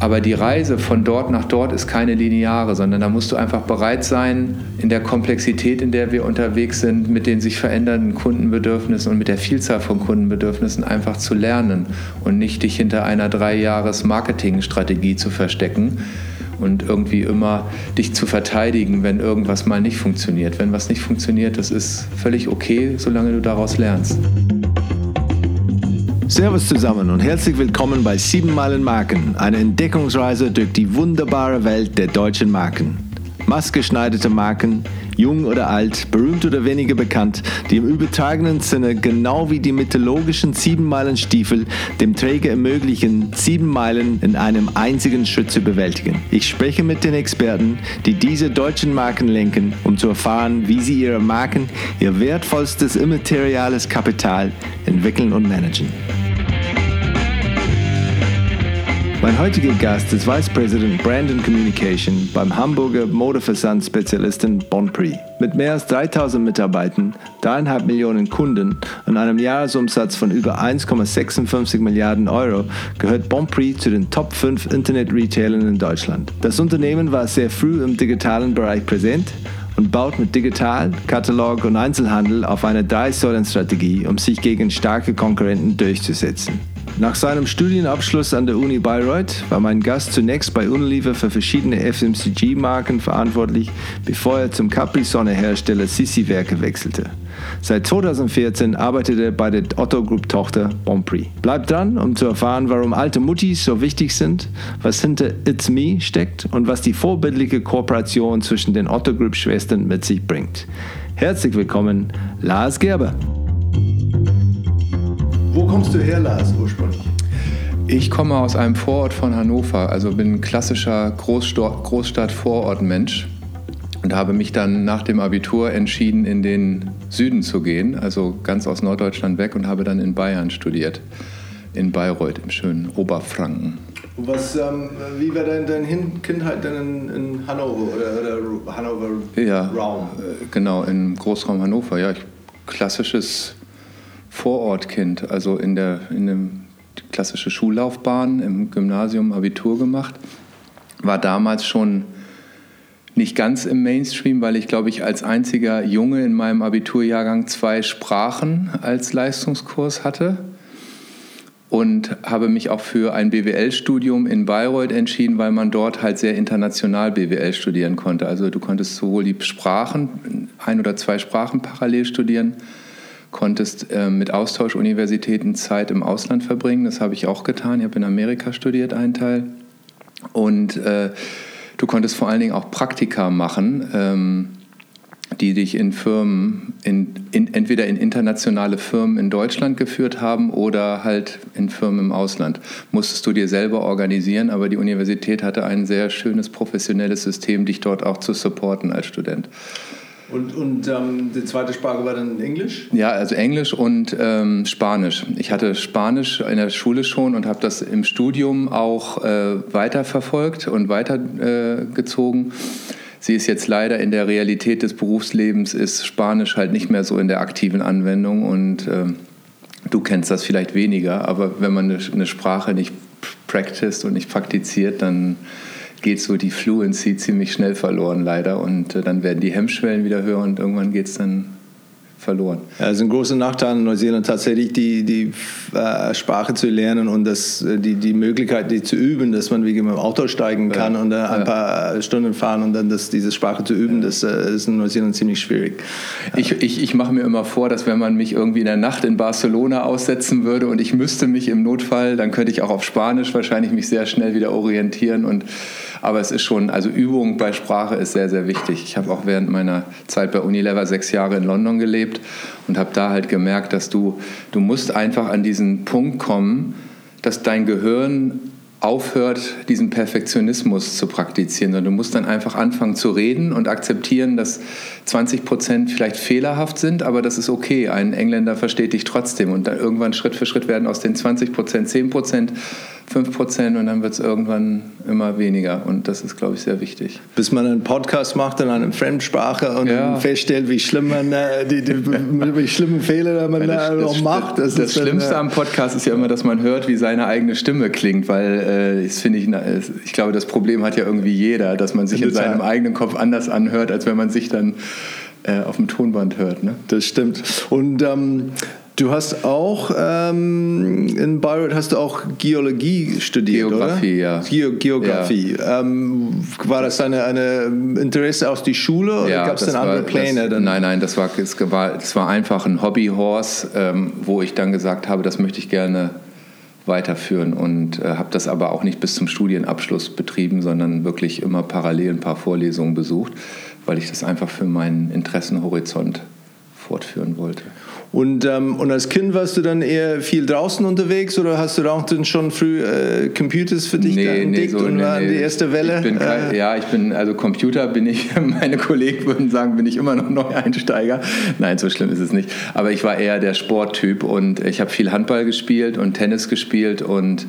Aber die Reise von dort nach dort ist keine lineare, sondern da musst du einfach bereit sein, in der Komplexität, in der wir unterwegs sind, mit den sich verändernden Kundenbedürfnissen und mit der Vielzahl von Kundenbedürfnissen einfach zu lernen und nicht dich hinter einer drei Jahres Marketingstrategie zu verstecken und irgendwie immer dich zu verteidigen, wenn irgendwas mal nicht funktioniert. Wenn was nicht funktioniert, das ist völlig okay, solange du daraus lernst. Servus zusammen und herzlich willkommen bei 7 Meilen Marken, eine Entdeckungsreise durch die wunderbare Welt der deutschen Marken. Maßgeschneiderte Marken, jung oder alt, berühmt oder weniger bekannt, die im übertragenen Sinne genau wie die mythologischen sieben Meilen Stiefel dem Träger ermöglichen, sieben Meilen in einem einzigen Schritt zu bewältigen. Ich spreche mit den Experten, die diese deutschen Marken lenken, um zu erfahren, wie sie ihre Marken, ihr wertvollstes immateriales Kapital entwickeln und managen. Mein heutiger Gast ist Vice President Brand and Communication beim Hamburger Modeversand-Spezialisten Bonprix. Mit mehr als 3000 Mitarbeitern, dreieinhalb Millionen Kunden und einem Jahresumsatz von über 1,56 Milliarden Euro gehört Bonprix zu den Top 5 Internet-Retailern in Deutschland. Das Unternehmen war sehr früh im digitalen Bereich präsent und baut mit Digital, Katalog und Einzelhandel auf eine Drei-Säulen-Strategie, um sich gegen starke Konkurrenten durchzusetzen. Nach seinem Studienabschluss an der Uni Bayreuth war mein Gast zunächst bei Unilever für verschiedene FMCG-Marken verantwortlich, bevor er zum Capri-Sonne-Hersteller Sissi Werke wechselte. Seit 2014 arbeitet er bei der Otto Group Tochter Bonprix. Bleibt dran, um zu erfahren, warum alte Muttis so wichtig sind, was hinter It's Me steckt und was die vorbildliche Kooperation zwischen den Otto Group Schwestern mit sich bringt. Herzlich willkommen, Lars Gerber. Wo kommst du her, Lars, ursprünglich? Ich komme aus einem Vorort von Hannover, also bin ein klassischer Großstadt-Vorort-Mensch und habe mich dann nach dem Abitur entschieden, in den Süden zu gehen, also ganz aus Norddeutschland weg und habe dann in Bayern studiert, in Bayreuth im schönen Oberfranken. Was, ähm, wie war dein, deine Kindheit denn in, in Hannover oder, oder Hannover ja, Raum? Äh, genau, im Großraum Hannover. Ja, klassisches Vorortkind, also in der in dem klassische Schullaufbahn im Gymnasium Abitur gemacht, war damals schon nicht ganz im Mainstream, weil ich glaube ich als einziger Junge in meinem Abiturjahrgang zwei Sprachen als Leistungskurs hatte und habe mich auch für ein BWL-Studium in Bayreuth entschieden, weil man dort halt sehr international BWL studieren konnte. Also du konntest sowohl die Sprachen, ein oder zwei Sprachen parallel studieren, konntest äh, mit Austauschuniversitäten Zeit im Ausland verbringen. Das habe ich auch getan. Ich habe in Amerika studiert, einen Teil. Und äh, du konntest vor allen Dingen auch Praktika machen, ähm, die dich in Firmen, in, in, entweder in internationale Firmen in Deutschland geführt haben oder halt in Firmen im Ausland. Musstest du dir selber organisieren, aber die Universität hatte ein sehr schönes professionelles System, dich dort auch zu supporten als Student. Und, und ähm, die zweite Sprache war dann Englisch? Ja, also Englisch und ähm, Spanisch. Ich hatte Spanisch in der Schule schon und habe das im Studium auch äh, weiterverfolgt und weitergezogen. Äh, Sie ist jetzt leider in der Realität des Berufslebens, ist Spanisch halt nicht mehr so in der aktiven Anwendung und äh, du kennst das vielleicht weniger, aber wenn man eine, eine Sprache nicht practiced und nicht praktiziert, dann geht so die Fluency ziemlich schnell verloren, leider. Und äh, dann werden die Hemmschwellen wieder höher und irgendwann geht es dann verloren. Ja, es ist ein großer Nachteil in Neuseeland tatsächlich, die, die äh, Sprache zu lernen und das, äh, die, die Möglichkeit, die zu üben, dass man wie mit dem Auto steigen kann ja. und äh, ein ja. paar Stunden fahren und dann das, diese Sprache zu üben, das äh, ist in Neuseeland ziemlich schwierig. Ich, ich, ich mache mir immer vor, dass wenn man mich irgendwie in der Nacht in Barcelona aussetzen würde und ich müsste mich im Notfall, dann könnte ich auch auf Spanisch wahrscheinlich mich sehr schnell wieder orientieren und aber es ist schon, also Übung bei Sprache ist sehr, sehr wichtig. Ich habe auch während meiner Zeit bei Unilever sechs Jahre in London gelebt und habe da halt gemerkt, dass du, du musst einfach an diesen Punkt kommen, dass dein Gehirn aufhört, diesen Perfektionismus zu praktizieren, sondern du musst dann einfach anfangen zu reden und akzeptieren, dass 20 Prozent vielleicht fehlerhaft sind, aber das ist okay. Ein Engländer versteht dich trotzdem und dann irgendwann Schritt für Schritt werden aus den 20 Prozent 10 Prozent 5% und dann wird es irgendwann immer weniger. Und das ist, glaube ich, sehr wichtig. Bis man einen Podcast macht in einer Fremdsprache und ja. feststellt, wie schlimm man äh, die, die, wie schlimme Fehler man da noch macht. Das, das Schlimmste dann, äh, am Podcast ist ja immer, dass man hört, wie seine eigene Stimme klingt, weil äh, das finde ich, ich glaube, das Problem hat ja irgendwie jeder, dass man sich in, in seinem eigenen Kopf anders anhört, als wenn man sich dann äh, auf dem Tonband hört. Ne? Das stimmt. Und ähm, Du hast auch ähm, in Bayreuth hast du auch Geologie studiert, Geografie, oder? ja. Ge Geografie. Ja. Ähm, war das eine, eine Interesse aus der Schule oder ja, gab es dann andere Pläne? Das, nein, nein, das war, das war, das war einfach ein Hobbyhorse, ähm, wo ich dann gesagt habe, das möchte ich gerne weiterführen und äh, habe das aber auch nicht bis zum Studienabschluss betrieben, sondern wirklich immer parallel ein paar Vorlesungen besucht, weil ich das einfach für meinen Interessenhorizont fortführen wollte. Und, ähm, und als Kind warst du dann eher viel draußen unterwegs oder hast du auch dann schon früh äh, Computers für dich nee, entdeckt nee, so, und nee, war nee. die erste Welle? Ich kein, äh, ja, ich bin, also Computer bin ich, meine Kollegen würden sagen, bin ich immer noch Neueinsteiger. Nein, so schlimm ist es nicht. Aber ich war eher der Sporttyp und ich habe viel Handball gespielt und Tennis gespielt und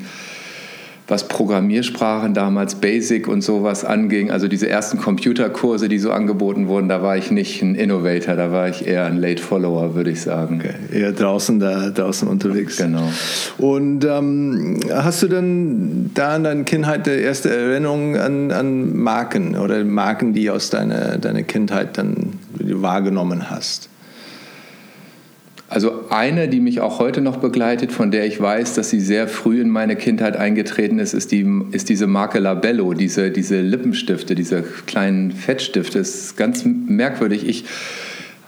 was Programmiersprachen damals, Basic und sowas anging, also diese ersten Computerkurse, die so angeboten wurden, da war ich nicht ein Innovator, da war ich eher ein Late Follower, würde ich sagen. Okay. Eher draußen, da, draußen unterwegs. Genau. Und ähm, hast du dann da in deiner Kindheit die erste Erinnerung an, an Marken oder Marken, die aus deiner, deiner Kindheit dann wahrgenommen hast? Also eine, die mich auch heute noch begleitet, von der ich weiß, dass sie sehr früh in meine Kindheit eingetreten ist, ist, die, ist diese Marke Labello, diese, diese Lippenstifte, diese kleinen Fettstifte. Das ist ganz merkwürdig. Ich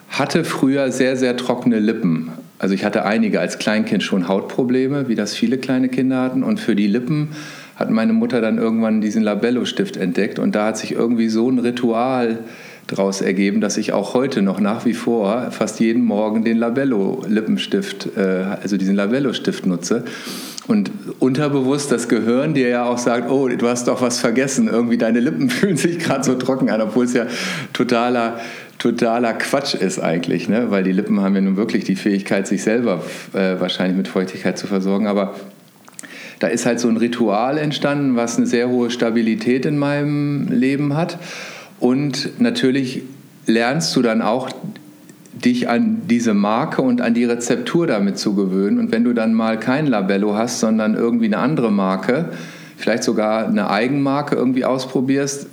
hatte früher sehr, sehr trockene Lippen. Also ich hatte einige als Kleinkind schon Hautprobleme, wie das viele kleine Kinder hatten. Und für die Lippen hat meine Mutter dann irgendwann diesen Labello-Stift entdeckt. Und da hat sich irgendwie so ein Ritual daraus ergeben, dass ich auch heute noch nach wie vor fast jeden Morgen den Labello-Lippenstift, äh, also diesen Labello-Stift nutze. Und unterbewusst das Gehirn dir ja auch sagt, oh, du hast doch was vergessen, irgendwie deine Lippen fühlen sich gerade so trocken an, obwohl es ja totaler, totaler Quatsch ist eigentlich, ne? weil die Lippen haben ja nun wirklich die Fähigkeit, sich selber äh, wahrscheinlich mit Feuchtigkeit zu versorgen. Aber da ist halt so ein Ritual entstanden, was eine sehr hohe Stabilität in meinem Leben hat. Und natürlich lernst du dann auch dich an diese Marke und an die Rezeptur damit zu gewöhnen. Und wenn du dann mal kein Labello hast, sondern irgendwie eine andere Marke, vielleicht sogar eine Eigenmarke irgendwie ausprobierst,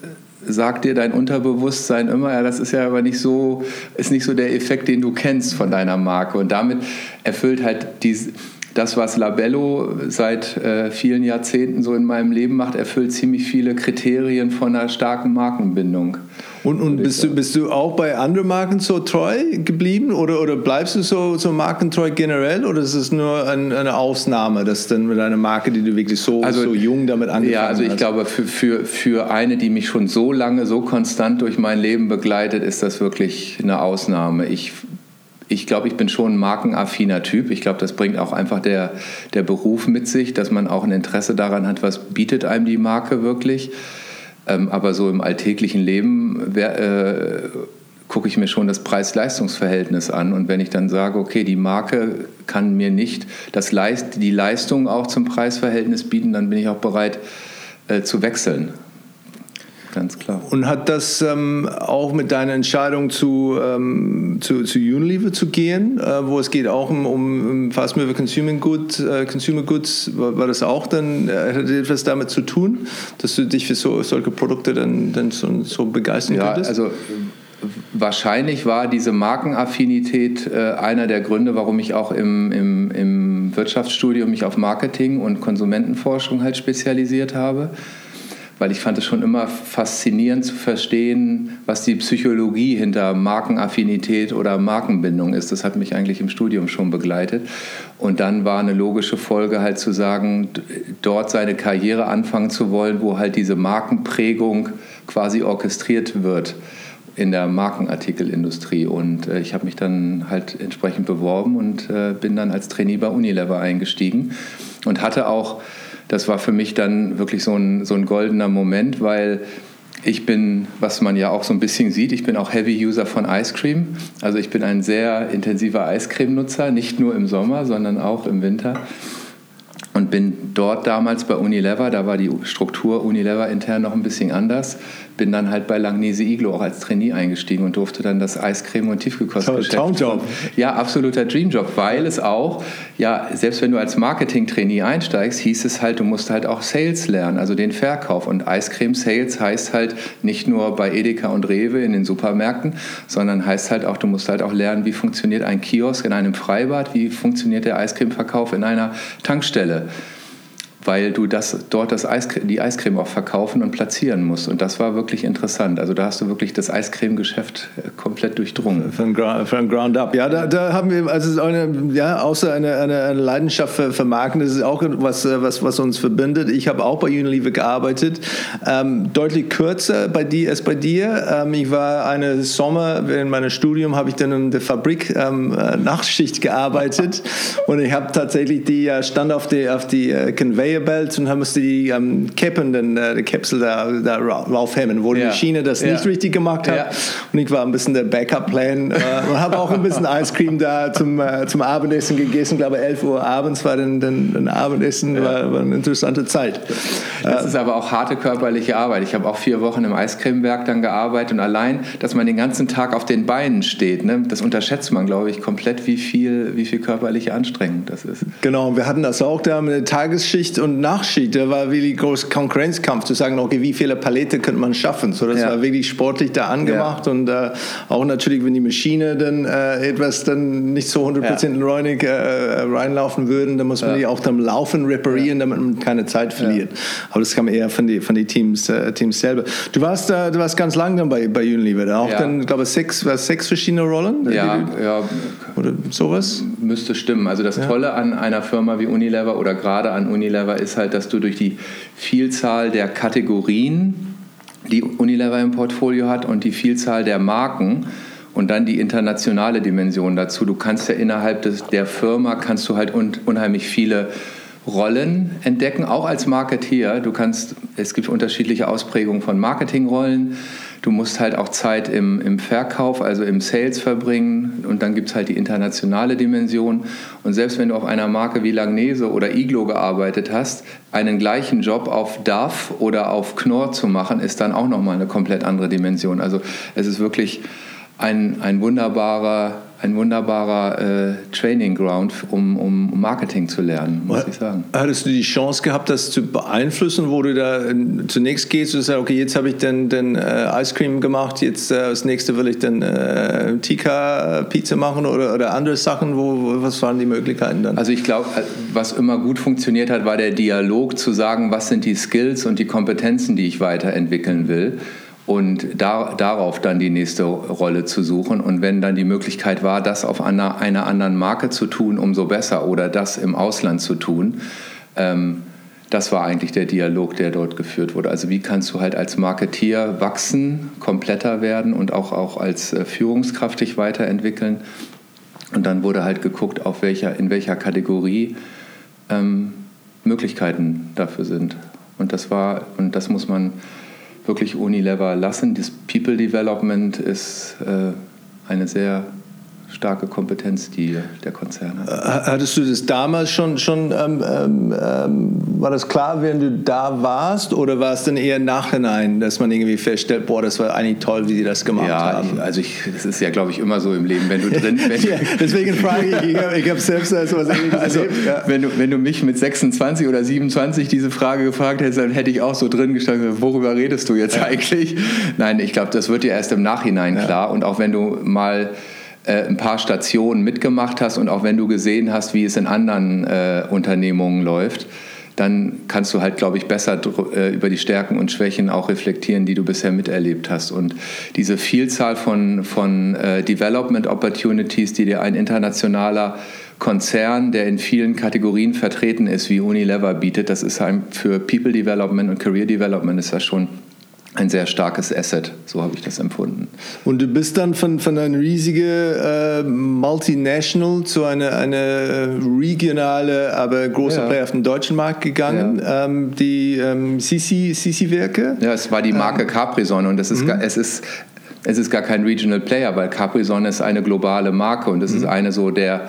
sagt dir dein Unterbewusstsein immer, ja, das ist ja aber nicht so, ist nicht so der Effekt, den du kennst von deiner Marke. Und damit erfüllt halt diese das, was Labello seit äh, vielen Jahrzehnten so in meinem Leben macht, erfüllt ziemlich viele Kriterien von einer starken Markenbindung. Und, und bist, du, bist du auch bei anderen Marken so treu geblieben oder, oder bleibst du so, so markentreu generell oder ist es nur ein, eine Ausnahme, dass dann mit einer Marke, die du wirklich so, also, so jung damit angefangen hast? Ja, also ich hast? glaube, für, für, für eine, die mich schon so lange, so konstant durch mein Leben begleitet, ist das wirklich eine Ausnahme. Ich ich glaube, ich bin schon ein markenaffiner Typ. Ich glaube, das bringt auch einfach der, der Beruf mit sich, dass man auch ein Interesse daran hat, was bietet einem die Marke wirklich. Ähm, aber so im alltäglichen Leben äh, gucke ich mir schon das Preis-Leistungs-Verhältnis an. Und wenn ich dann sage, okay, die Marke kann mir nicht das Leist die Leistung auch zum Preisverhältnis bieten, dann bin ich auch bereit äh, zu wechseln ganz klar. Und hat das ähm, auch mit deiner Entscheidung zu, ähm, zu, zu Unilever zu gehen, äh, wo es geht auch um, um Fast Mover Consumer, Good, äh, Consumer Goods, war, war, das auch dann, äh, hat etwas damit zu tun, dass du dich für so, solche Produkte dann, dann so, so begeistern ja, könntest? Also, Wahrscheinlich war diese Markenaffinität äh, einer der Gründe, warum ich auch im, im, im Wirtschaftsstudium mich auf Marketing und Konsumentenforschung halt spezialisiert habe weil ich fand es schon immer faszinierend zu verstehen, was die Psychologie hinter Markenaffinität oder Markenbindung ist. Das hat mich eigentlich im Studium schon begleitet. Und dann war eine logische Folge halt zu sagen, dort seine Karriere anfangen zu wollen, wo halt diese Markenprägung quasi orchestriert wird in der Markenartikelindustrie. Und äh, ich habe mich dann halt entsprechend beworben und äh, bin dann als Trainee bei Unilever eingestiegen und hatte auch das war für mich dann wirklich so ein, so ein goldener Moment, weil ich bin, was man ja auch so ein bisschen sieht, ich bin auch Heavy User von Ice Cream. Also ich bin ein sehr intensiver Eiscreme-Nutzer, nicht nur im Sommer, sondern auch im Winter. Und und bin dort damals bei Unilever, da war die Struktur Unilever intern noch ein bisschen anders, bin dann halt bei Langnese Iglo auch als Trainee eingestiegen und durfte dann das Eiscreme- und Tiefgekostgeschäft. Traumjob. Ja, absoluter Dreamjob, weil es auch, ja, selbst wenn du als Marketing-Trainee einsteigst, hieß es halt, du musst halt auch Sales lernen, also den Verkauf. Und Eiscreme-Sales heißt halt nicht nur bei Edeka und Rewe in den Supermärkten, sondern heißt halt auch, du musst halt auch lernen, wie funktioniert ein Kiosk in einem Freibad, wie funktioniert der Eiscremeverkauf in einer Tankstelle weil du das, dort das Eiscreme, die Eiscreme auch verkaufen und platzieren musst. Und das war wirklich interessant. Also da hast du wirklich das Eiscreme-Geschäft äh, komplett durchdrungen. Von, von Ground Up. Ja, da, da haben wir, also eine, ja, außer eine, eine, eine Leidenschaft für, für, Marken, das ist auch was, äh, was, was uns verbindet. Ich habe auch bei Unilever gearbeitet. Ähm, deutlich kürzer bei dir als bei dir. Ähm, ich war eine Sommer, während meines Studiums habe ich dann in der Fabrik ähm, äh, Nachtschicht gearbeitet. Und ich habe tatsächlich die, stand auf die, auf die Conveyor Conveyor und dann musste die ähm, Keppen, den, äh, die Kapsel da, da raufhemmen, wo die Maschine das ja. nicht richtig gemacht hat. Ja. Und ich war ein bisschen der Backup-Plan äh, und habe auch ein bisschen Eiscreme da zum, äh, zum Abendessen gegessen. Ich glaube, 11 Uhr abends war dann, dann, dann Abendessen, war, war, eine interessante Zeit. Das ist aber auch harte körperliche Arbeit. Ich habe auch vier Wochen im Eiscremewerk dann gearbeitet und allein, dass man den ganzen Tag auf den Beinen steht, ne, das unterschätzt man, glaube ich, komplett, wie viel, wie viel körperliche Anstrengung das ist. Genau, wir hatten das auch da mit der Tagesschicht und Nachschied, da war wirklich groß Konkurrenzkampf zu sagen, okay, wie viele Palette könnte man schaffen. So, das ja. war wirklich sportlich da angemacht ja. und äh, auch natürlich, wenn die Maschine dann äh, etwas dann nicht so 100% ja. räunig äh, reinlaufen würden, dann muss man die auch dann laufen reparieren, damit man keine Zeit verliert. Aber das kam eher von den von die Teams, äh, Teams selber. Du warst, äh, du warst ganz lang dann bei, bei Unilever, auch dann, glaube ich, sechs, sechs verschiedene Rollen? Ja, ja. Oder sowas? Müsste stimmen. Also das Tolle an einer Firma wie Unilever oder gerade an Unilever ist halt, dass du durch die Vielzahl der Kategorien, die Unilever im Portfolio hat und die Vielzahl der Marken und dann die internationale Dimension dazu. Du kannst ja innerhalb des, der Firma kannst du halt un, unheimlich viele Rollen entdecken, auch als Marketeer. Du kannst, es gibt unterschiedliche Ausprägungen von Marketingrollen. Du musst halt auch Zeit im, im Verkauf, also im Sales verbringen. Und dann gibt es halt die internationale Dimension. Und selbst wenn du auf einer Marke wie Langnese oder Iglo gearbeitet hast, einen gleichen Job auf DAF oder auf Knorr zu machen, ist dann auch nochmal eine komplett andere Dimension. Also es ist wirklich ein, ein wunderbarer ein wunderbarer äh, Training Ground, um, um Marketing zu lernen, muss ich sagen. Hattest du die Chance gehabt, das zu beeinflussen, wo du da zunächst gehst und sagst, okay, jetzt habe ich dann, dann äh, Ice Cream gemacht, jetzt äh, das nächste will ich dann äh, Tika Pizza machen oder, oder andere Sachen, wo, was waren die Möglichkeiten dann? Also ich glaube, äh, was immer gut funktioniert hat, war der Dialog zu sagen, was sind die Skills und die Kompetenzen, die ich weiterentwickeln will und da, darauf dann die nächste Rolle zu suchen. Und wenn dann die Möglichkeit war, das auf einer, einer anderen Marke zu tun, umso besser oder das im Ausland zu tun. Ähm, das war eigentlich der Dialog, der dort geführt wurde. Also wie kannst du halt als Marketier wachsen, kompletter werden und auch, auch als äh, Führungskraft dich weiterentwickeln. Und dann wurde halt geguckt, auf welcher, in welcher Kategorie ähm, Möglichkeiten dafür sind. Und das war, und das muss man wirklich Unilever lassen. Das People Development ist äh, eine sehr starke Kompetenz, die der Konzern hat. Äh, hattest du das damals schon, schon ähm, ähm, ähm, war das klar, während du da warst oder war es dann eher im Nachhinein, dass man irgendwie feststellt, boah, das war eigentlich toll, wie sie das gemacht ja, haben? Ja, also ich, das ist ja, glaube ich, immer so im Leben, wenn du drin bist. ja, deswegen frage ich, ich habe hab selbst so was ähnliches also, erlebt. Ja. Wenn, du, wenn du mich mit 26 oder 27 diese Frage gefragt hättest, dann hätte ich auch so drin gestanden, worüber redest du jetzt eigentlich? Nein, ich glaube, das wird dir erst im Nachhinein klar und auch wenn du mal äh, ein paar Stationen mitgemacht hast und auch wenn du gesehen hast, wie es in anderen äh, Unternehmungen läuft, dann kannst du halt, glaube ich, besser äh, über die Stärken und Schwächen auch reflektieren, die du bisher miterlebt hast. Und diese Vielzahl von, von äh, Development Opportunities, die dir ein internationaler Konzern, der in vielen Kategorien vertreten ist, wie Unilever bietet, das ist für People Development und Career Development ist das schon ein sehr starkes Asset, so habe ich das empfunden. Und du bist dann von, von einer riesigen äh, Multinational zu einer eine regionale, aber große ja. Player auf den deutschen Markt gegangen, ja. ähm, die ähm, Sisi-Werke. Ja, es war die Marke ähm. Capri-Sonne und das ist, mhm. es ist es ist gar kein Regional Player, weil Capri-Sonne ist eine globale Marke und es mhm. ist eine so der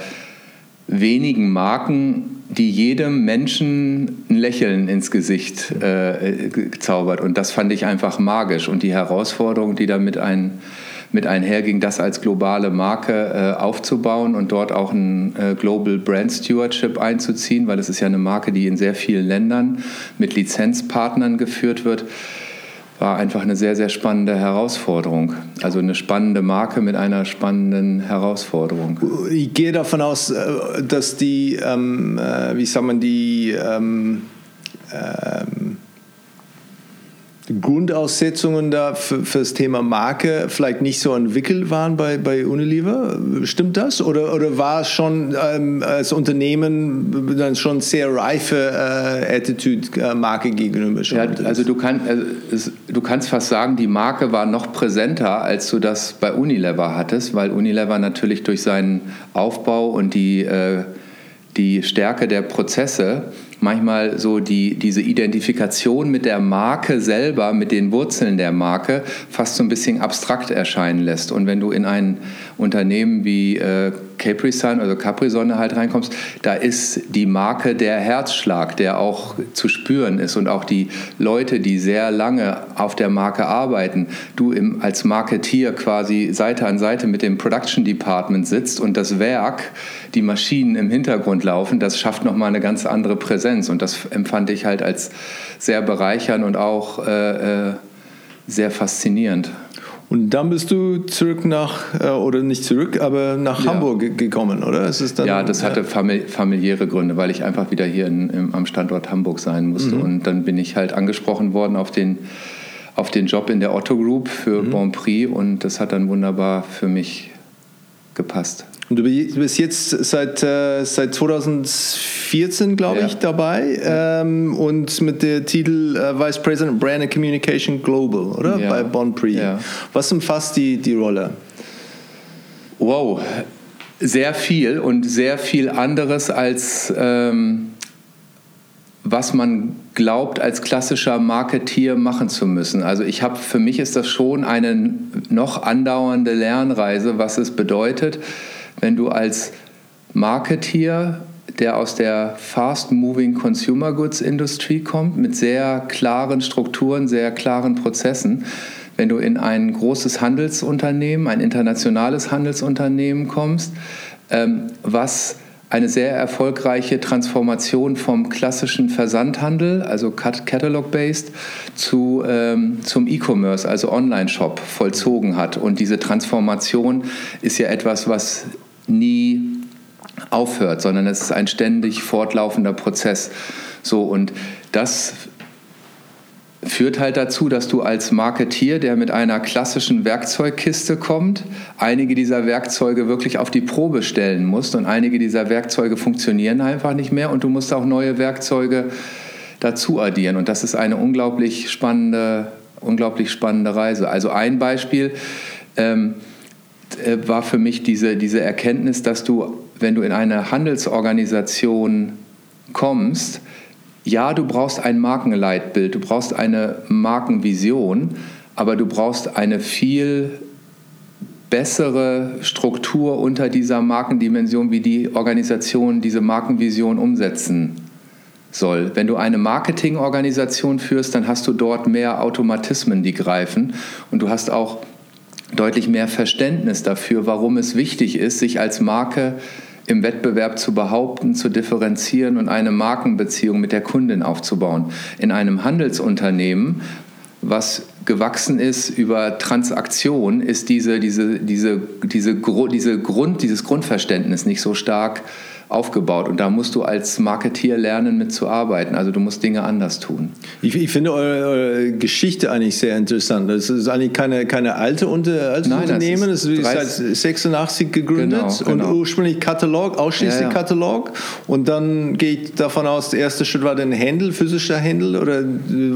wenigen Marken, die jedem Menschen ein Lächeln ins Gesicht äh, zaubert. Und das fand ich einfach magisch. Und die Herausforderung, die damit ein, mit einherging, das als globale Marke äh, aufzubauen und dort auch ein äh, Global Brand Stewardship einzuziehen, weil es ist ja eine Marke, die in sehr vielen Ländern mit Lizenzpartnern geführt wird war einfach eine sehr, sehr spannende Herausforderung. Also eine spannende Marke mit einer spannenden Herausforderung. Ich gehe davon aus, äh, dass die, ähm, äh, wie sagt man, die ähm, ähm, Grundaussetzungen da für, für, das Thema Marke vielleicht nicht so entwickelt waren bei, bei Unilever. Stimmt das? Oder, oder war es schon ähm, als Unternehmen dann schon sehr reife äh, Attitude äh, Marke gegenüber? Schon ja, also du, kann, also es, du kannst fast sagen, die Marke war noch präsenter, als du das bei Unilever hattest, weil Unilever natürlich durch seinen Aufbau und die, äh, die Stärke der Prozesse manchmal so die, diese Identifikation mit der Marke selber, mit den Wurzeln der Marke fast so ein bisschen abstrakt erscheinen lässt. Und wenn du in ein Unternehmen wie äh, Capri Sun oder Capri Sonne halt reinkommst, da ist die Marke der Herzschlag, der auch zu spüren ist und auch die Leute, die sehr lange auf der Marke arbeiten, du im, als Marketier quasi Seite an Seite mit dem Production Department sitzt und das Werk, die Maschinen im Hintergrund laufen, das schafft nochmal eine ganz andere Präsenz und das empfand ich halt als sehr bereichernd und auch äh, äh sehr faszinierend. Und dann bist du zurück nach, äh, oder nicht zurück, aber nach ja. Hamburg gekommen, oder? Ist es dann, ja, das hatte familiäre Gründe, weil ich einfach wieder hier in, im, am Standort Hamburg sein musste. Mhm. Und dann bin ich halt angesprochen worden auf den, auf den Job in der Otto Group für mhm. Bon Prix und das hat dann wunderbar für mich gepasst. Und du bist jetzt seit, äh, seit 2014, glaube ja. ich, dabei ähm, und mit dem Titel äh, Vice President Brand and Communication Global, oder? Ja. Bei Bon Prix. Ja. Was umfasst die, die Rolle? Wow, sehr viel und sehr viel anderes als ähm, was man glaubt, als klassischer Marketier machen zu müssen. Also ich habe, für mich ist das schon eine noch andauernde Lernreise, was es bedeutet, wenn du als Marketeer, der aus der Fast-Moving Consumer Goods Industrie kommt, mit sehr klaren Strukturen, sehr klaren Prozessen, wenn du in ein großes Handelsunternehmen, ein internationales Handelsunternehmen kommst, ähm, was eine sehr erfolgreiche Transformation vom klassischen Versandhandel, also Catalog-based, zu, ähm, zum E-Commerce, also Online-Shop, vollzogen hat. Und diese Transformation ist ja etwas, was nie aufhört, sondern es ist ein ständig fortlaufender Prozess. So, und das führt halt dazu, dass du als Marketier, der mit einer klassischen Werkzeugkiste kommt, einige dieser Werkzeuge wirklich auf die Probe stellen musst und einige dieser Werkzeuge funktionieren einfach nicht mehr und du musst auch neue Werkzeuge dazu addieren und das ist eine unglaublich spannende, unglaublich spannende Reise. Also ein Beispiel, ähm, äh, war für mich diese, diese Erkenntnis, dass du, wenn du in eine Handelsorganisation kommst, ja, du brauchst ein Markenleitbild, du brauchst eine Markenvision, aber du brauchst eine viel bessere Struktur unter dieser Markendimension, wie die Organisation diese Markenvision umsetzen soll. Wenn du eine Marketingorganisation führst, dann hast du dort mehr Automatismen, die greifen und du hast auch deutlich mehr Verständnis dafür, warum es wichtig ist, sich als Marke im Wettbewerb zu behaupten, zu differenzieren und eine Markenbeziehung mit der Kundin aufzubauen. In einem Handelsunternehmen, was gewachsen ist über Transaktion, ist diese, diese, diese, diese, diese Grund, dieses Grundverständnis nicht so stark aufgebaut. Und da musst du als Marketier lernen, mitzuarbeiten. Also du musst Dinge anders tun. Ich, ich finde eure, eure, Geschichte eigentlich sehr interessant. Das ist eigentlich keine, keine alte Unter als Nein, Unternehmen. Das ist, das ist seit 86 gegründet genau, genau. und ursprünglich Katalog, ausschließlich ja, ja. Katalog. Und dann geht davon aus, der erste Schritt war der Händel, physischer Händel oder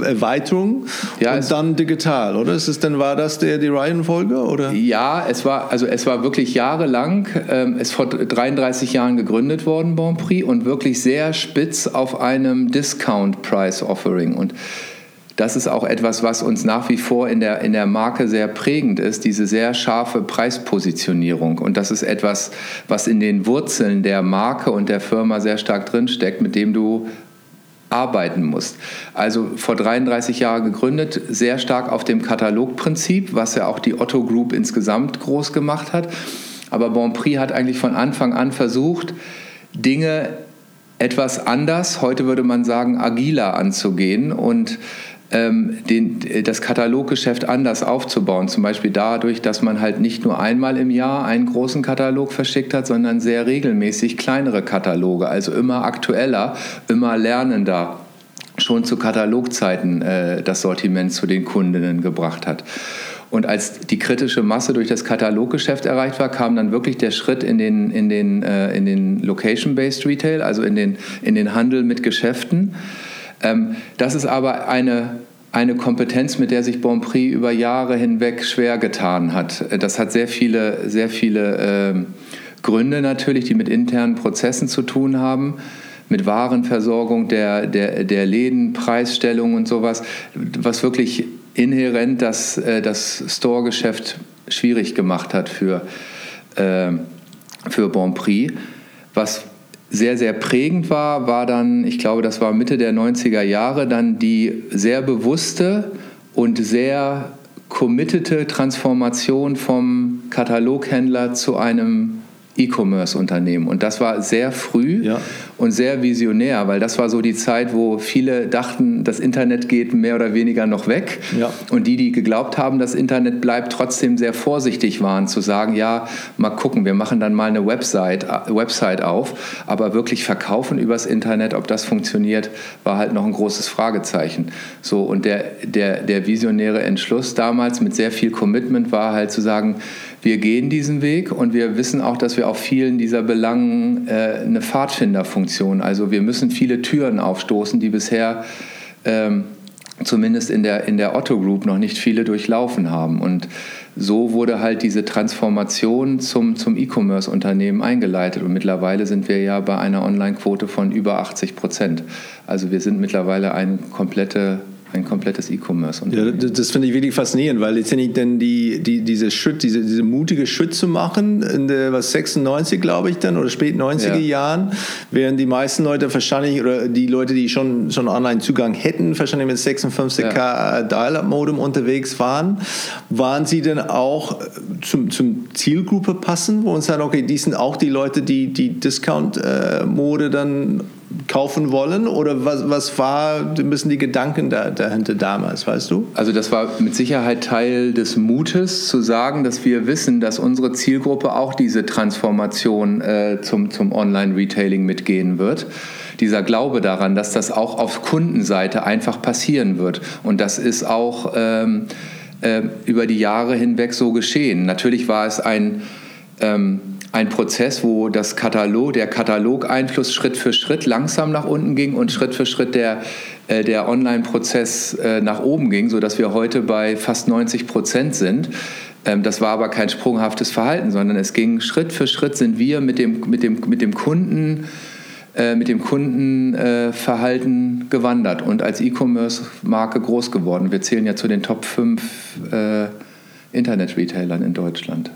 Erweiterung ja, und dann digital, oder? Ist es, dann war das der, die Reihenfolge? Oder? Ja, es war, also es war wirklich jahrelang, ähm, es vor 33 Jahren gegründet worden, Bon und wirklich sehr spitz auf einem Discount Price Offering. Und das ist auch etwas, was uns nach wie vor in der, in der Marke sehr prägend ist, diese sehr scharfe Preispositionierung. Und das ist etwas, was in den Wurzeln der Marke und der Firma sehr stark drinsteckt, mit dem du arbeiten musst. Also vor 33 Jahren gegründet, sehr stark auf dem Katalogprinzip, was ja auch die Otto Group insgesamt groß gemacht hat. Aber Bonprix hat eigentlich von Anfang an versucht, Dinge etwas anders, heute würde man sagen agiler anzugehen und ähm, den, das Kataloggeschäft anders aufzubauen. Zum Beispiel dadurch, dass man halt nicht nur einmal im Jahr einen großen Katalog verschickt hat, sondern sehr regelmäßig kleinere Kataloge, also immer aktueller, immer lernender schon zu Katalogzeiten äh, das Sortiment zu den Kundinnen gebracht hat. Und als die kritische Masse durch das Kataloggeschäft erreicht war, kam dann wirklich der Schritt in den, in den, äh, den Location-Based Retail, also in den, in den Handel mit Geschäften. Ähm, das ist aber eine, eine Kompetenz, mit der sich Bonprix über Jahre hinweg schwer getan hat. Das hat sehr viele, sehr viele äh, Gründe natürlich, die mit internen Prozessen zu tun haben mit Warenversorgung der, der, der Läden, Preisstellung und sowas, was wirklich inhärent das, äh, das Store-Geschäft schwierig gemacht hat für, äh, für Bonprix. Was sehr, sehr prägend war, war dann, ich glaube, das war Mitte der 90er Jahre, dann die sehr bewusste und sehr committete Transformation vom Kataloghändler zu einem E-Commerce-Unternehmen. Und das war sehr früh ja. und sehr visionär, weil das war so die Zeit, wo viele dachten, das Internet geht mehr oder weniger noch weg. Ja. Und die, die geglaubt haben, das Internet bleibt, trotzdem sehr vorsichtig waren, zu sagen, ja, mal gucken, wir machen dann mal eine Website, äh, Website auf. Aber wirklich verkaufen übers Internet, ob das funktioniert, war halt noch ein großes Fragezeichen. So, und der, der, der visionäre Entschluss damals mit sehr viel Commitment war halt zu sagen, wir gehen diesen Weg und wir wissen auch, dass wir auf vielen dieser Belangen äh, eine Pfadfinderfunktion, also wir müssen viele Türen aufstoßen, die bisher ähm, zumindest in der, in der Otto Group noch nicht viele durchlaufen haben. Und so wurde halt diese Transformation zum, zum E-Commerce-Unternehmen eingeleitet. Und mittlerweile sind wir ja bei einer Online-Quote von über 80 Prozent. Also wir sind mittlerweile eine komplette ein komplettes E-Commerce. Ja, das, das finde ich wirklich faszinierend, weil letztendlich dann die, die, diese Schritt, diese, diese mutige Schritt zu machen, in der was 96 glaube ich dann oder spät 90er ja. Jahren, während die meisten Leute wahrscheinlich oder die Leute, die schon schon Online-Zugang hätten, wahrscheinlich mit 56k ja. Dial-up-Modem unterwegs waren, waren sie dann auch zum, zum Zielgruppe passen, wo uns sagen, okay, die sind auch die Leute, die die Discount-Mode dann kaufen wollen? Oder was, was war ein bisschen die Gedanken da, dahinter damals, weißt du? Also das war mit Sicherheit Teil des Mutes zu sagen, dass wir wissen, dass unsere Zielgruppe auch diese Transformation äh, zum, zum Online-Retailing mitgehen wird dieser Glaube daran, dass das auch auf Kundenseite einfach passieren wird. Und das ist auch ähm, äh, über die Jahre hinweg so geschehen. Natürlich war es ein ähm, ein Prozess, wo das Katalog, der Katalogeinfluss Schritt für Schritt langsam nach unten ging und Schritt für Schritt der, äh, der Online-Prozess äh, nach oben ging, sodass wir heute bei fast 90 Prozent sind. Ähm, das war aber kein sprunghaftes Verhalten, sondern es ging Schritt für Schritt sind wir mit dem, mit dem, mit dem Kunden äh, mit dem Kundenverhalten gewandert und als E-Commerce-Marke groß geworden. Wir zählen ja zu den Top 5 Internet-Retailern in Deutschland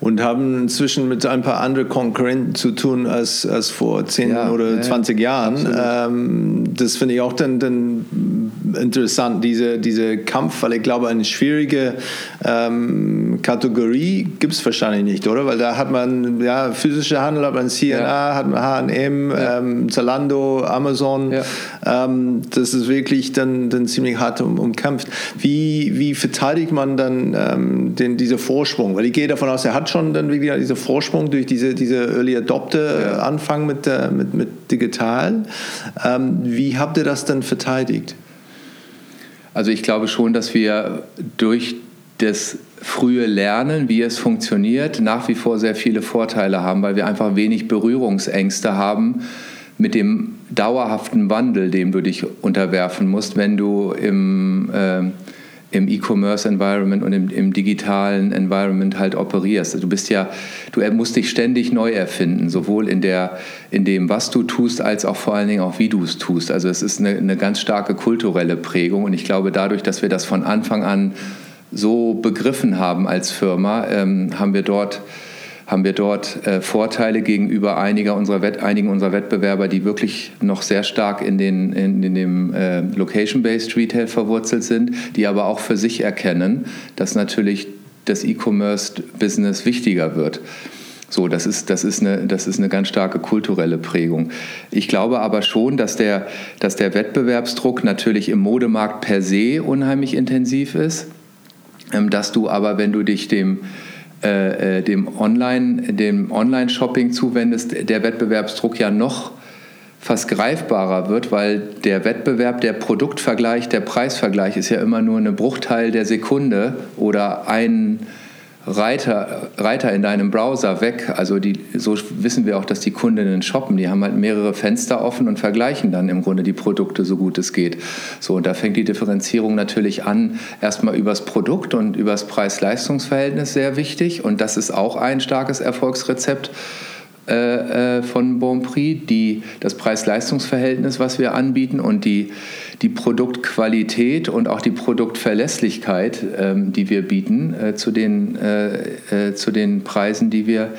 und haben inzwischen mit ein paar anderen Konkurrenten zu tun als, als vor 10 ja, oder ja, 20 Jahren. Ähm, das finde ich auch dann, dann interessant, diese, diese Kampf, weil ich glaube, eine schwierige ähm, Kategorie gibt es wahrscheinlich nicht, oder? Weil da hat man ja physische Handel, hat man CNA, ja. hat man H&M, ähm, Zalando, Amazon. Ähm, das ist wirklich dann, dann ziemlich hart um, umkämpft. Wie, wie verteidigt man dann ähm, den, diese Vorsprung? Weil ich gehe davon aus, er hat schon dann wirklich dieser Vorsprung durch diese, diese Early Adopter ja. Anfang mit, mit, mit digital. Ähm, wie habt ihr das dann verteidigt? Also ich glaube schon, dass wir durch das frühe Lernen, wie es funktioniert, nach wie vor sehr viele Vorteile haben, weil wir einfach wenig Berührungsängste haben mit dem dauerhaften Wandel, dem du dich unterwerfen musst, wenn du im, äh, im E-Commerce-Environment und im, im, digitalen Environment halt operierst. Du bist ja, du musst dich ständig neu erfinden, sowohl in, der, in dem, was du tust, als auch vor allen Dingen auch, wie du es tust. Also es ist eine, eine ganz starke kulturelle Prägung und ich glaube, dadurch, dass wir das von Anfang an so begriffen haben als Firma, ähm, haben wir dort haben wir dort äh, Vorteile gegenüber einiger unserer Wett, einigen unserer Wettbewerber, die wirklich noch sehr stark in, den, in, in dem äh, Location-Based Retail verwurzelt sind, die aber auch für sich erkennen, dass natürlich das E-Commerce-Business wichtiger wird. So, das ist, das, ist eine, das ist eine ganz starke kulturelle Prägung. Ich glaube aber schon, dass der, dass der Wettbewerbsdruck natürlich im Modemarkt per se unheimlich intensiv ist, ähm, dass du aber, wenn du dich dem, äh, äh, dem Online, dem Online-Shopping zuwendest, der Wettbewerbsdruck ja noch fast greifbarer wird, weil der Wettbewerb, der Produktvergleich, der Preisvergleich ist ja immer nur eine Bruchteil der Sekunde oder ein Reiter, Reiter in deinem Browser weg. Also die, so wissen wir auch, dass die Kundinnen shoppen. Die haben halt mehrere Fenster offen und vergleichen dann im Grunde die Produkte so gut es geht. So, und da fängt die Differenzierung natürlich an, erstmal übers Produkt und übers Preis-Leistungs-Verhältnis sehr wichtig. Und das ist auch ein starkes Erfolgsrezept äh, äh, von Bonprix, die, das Preis-Leistungs-Verhältnis, was wir anbieten und die, die Produktqualität und auch die Produktverlässlichkeit, ähm, die wir bieten, äh, zu, den, äh, äh, zu den Preisen, die wir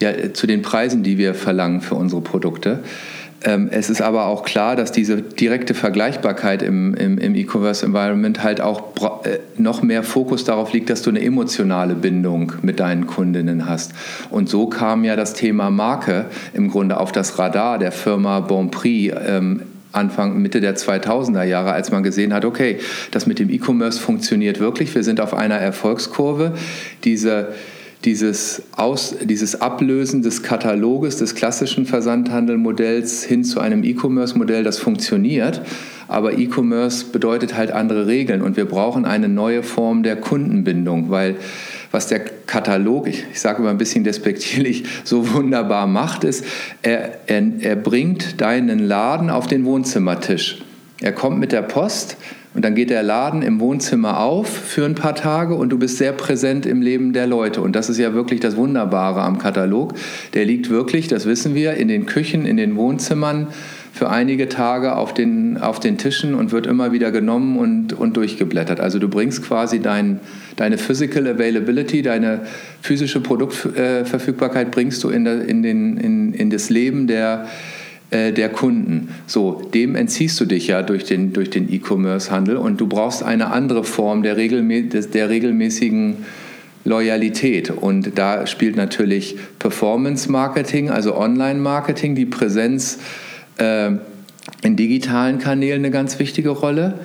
ja, zu den Preisen, die wir verlangen für unsere Produkte. Ähm, es ist aber auch klar, dass diese direkte Vergleichbarkeit im, im, im E-Commerce-Environment halt auch äh, noch mehr Fokus darauf liegt, dass du eine emotionale Bindung mit deinen Kundinnen hast. Und so kam ja das Thema Marke im Grunde auf das Radar der Firma Bonprix. Ähm, Anfang, Mitte der 2000er Jahre, als man gesehen hat, okay, das mit dem E-Commerce funktioniert wirklich, wir sind auf einer Erfolgskurve. Diese, dieses, Aus, dieses Ablösen des Kataloges, des klassischen Versandhandelmodells hin zu einem E-Commerce-Modell, das funktioniert. Aber E-Commerce bedeutet halt andere Regeln und wir brauchen eine neue Form der Kundenbindung, weil was der Katalog, ich, ich sage immer ein bisschen despektierlich, so wunderbar macht, ist, er, er, er bringt deinen Laden auf den Wohnzimmertisch. Er kommt mit der Post, und dann geht der Laden im Wohnzimmer auf für ein paar Tage und du bist sehr präsent im Leben der Leute. Und das ist ja wirklich das Wunderbare am Katalog. Der liegt wirklich, das wissen wir, in den Küchen, in den Wohnzimmern für einige Tage auf den, auf den Tischen und wird immer wieder genommen und, und durchgeblättert. Also du bringst quasi dein, deine Physical Availability, deine physische Produktverfügbarkeit bringst du in, in, den, in, in das Leben der, äh, der Kunden. So, dem entziehst du dich ja durch den, durch E-Commerce-Handel und du brauchst eine andere Form der, regelmä der regelmäßigen Loyalität. Und da spielt natürlich Performance-Marketing, also Online-Marketing, die Präsenz äh, in digitalen Kanälen eine ganz wichtige Rolle.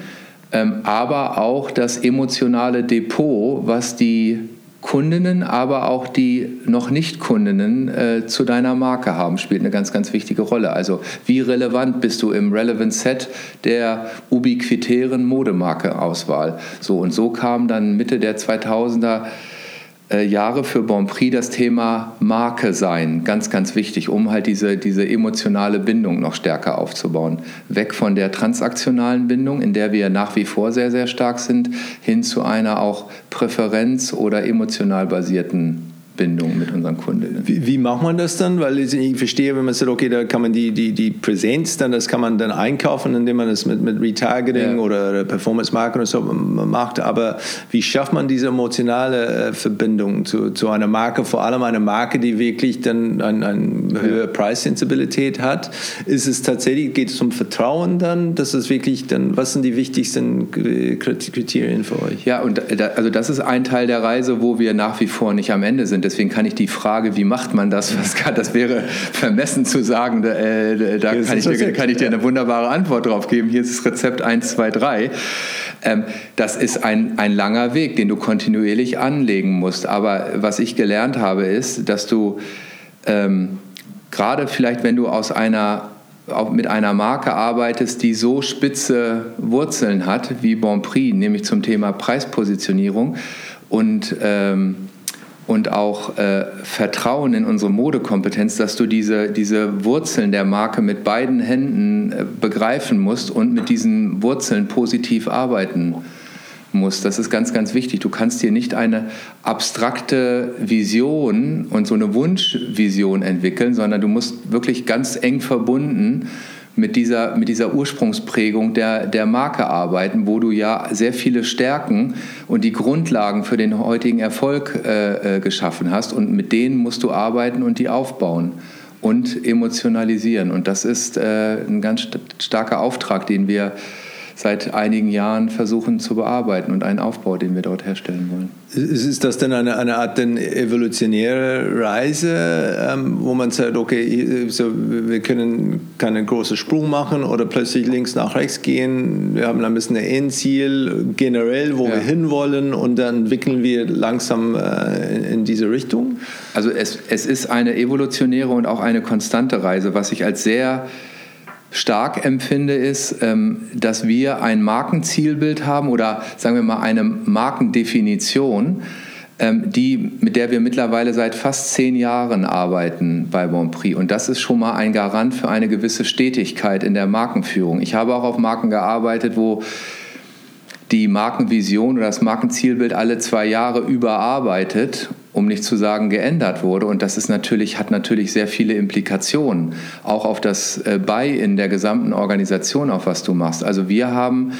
Ähm, aber auch das emotionale Depot, was die Kundinnen, aber auch die noch nicht Kundinnen äh, zu deiner Marke haben, spielt eine ganz, ganz wichtige Rolle. Also wie relevant bist du im Relevant Set der ubiquitären Modemarke-Auswahl? So und so kam dann Mitte der 2000er äh, Jahre für Bonprix das Thema Marke sein, ganz, ganz wichtig, um halt diese, diese emotionale Bindung noch stärker aufzubauen. Weg von der transaktionalen Bindung, in der wir nach wie vor sehr, sehr stark sind, hin zu einer auch Präferenz- oder emotional basierten Bindung mit unseren Kundinnen. Wie, wie, macht man das dann? Weil ich verstehe, wenn man sagt, okay, da kann man die, die, die Präsenz dann, das kann man dann einkaufen, indem man das mit, mit Retargeting ja. oder Performance Marketing oder so macht. Aber wie schafft man diese emotionale äh, Verbindung zu, zu einer Marke, vor allem eine Marke, die wirklich dann eine ein höhere ja. Preis-Sensibilität hat? Ist es tatsächlich, geht es um Vertrauen dann? Das ist wirklich dann, was sind die wichtigsten Kriterien für euch? Ja, und da, also das ist ein Teil der Reise, wo wir nach wie vor nicht am Ende sind Deswegen kann ich die Frage, wie macht man das, kann, das wäre vermessen zu sagen, äh, da kann ich, dir, kann ich, dir, eine wunderbare Antwort drauf geben. Hier ist das Rezept 1, 2, 3. Ähm, das ist ein, ein langer Weg, den du kontinuierlich anlegen musst. Aber was ich gelernt habe, ist, dass du ähm, gerade vielleicht, wenn du aus einer auch mit einer Marke arbeitest, die so spitze Wurzeln hat wie Bonprix, nämlich zum Thema Preispositionierung und ähm, und auch äh, Vertrauen in unsere Modekompetenz, dass du diese, diese Wurzeln der Marke mit beiden Händen äh, begreifen musst und mit diesen Wurzeln positiv arbeiten muss. Das ist ganz, ganz wichtig. Du kannst dir nicht eine abstrakte Vision und so eine Wunschvision entwickeln, sondern du musst wirklich ganz eng verbunden mit dieser, mit dieser Ursprungsprägung der, der Marke arbeiten, wo du ja sehr viele Stärken und die Grundlagen für den heutigen Erfolg äh, äh geschaffen hast. Und mit denen musst du arbeiten und die aufbauen und emotionalisieren. Und das ist äh, ein ganz starker Auftrag, den wir seit einigen Jahren versuchen zu bearbeiten und einen Aufbau, den wir dort herstellen wollen. Ist das denn eine, eine Art denn evolutionäre Reise, ähm, wo man sagt, okay, so, wir können keinen großen Sprung machen oder plötzlich links nach rechts gehen, wir haben ein bisschen ein Endziel generell, wo ja. wir hinwollen und dann entwickeln wir langsam äh, in, in, diese Richtung? Also es, es ist eine evolutionäre und auch eine konstante Reise, was ich als sehr stark empfinde, ist, ähm, dass wir ein Markenzielbild haben oder sagen wir mal eine Markendefinition, ähm, die, mit der wir mittlerweile seit fast zehn Jahren arbeiten bei Bonprix. Und das ist schon mal ein Garant für eine gewisse Stetigkeit in der Markenführung. Ich habe auch auf Marken gearbeitet, wo die Markenvision oder das Markenzielbild alle zwei Jahre überarbeitet um nicht zu sagen geändert wurde. Und das ist natürlich, hat natürlich sehr viele Implikationen, auch auf das äh, Buy-in der gesamten Organisation, auf was du machst. Also wir haben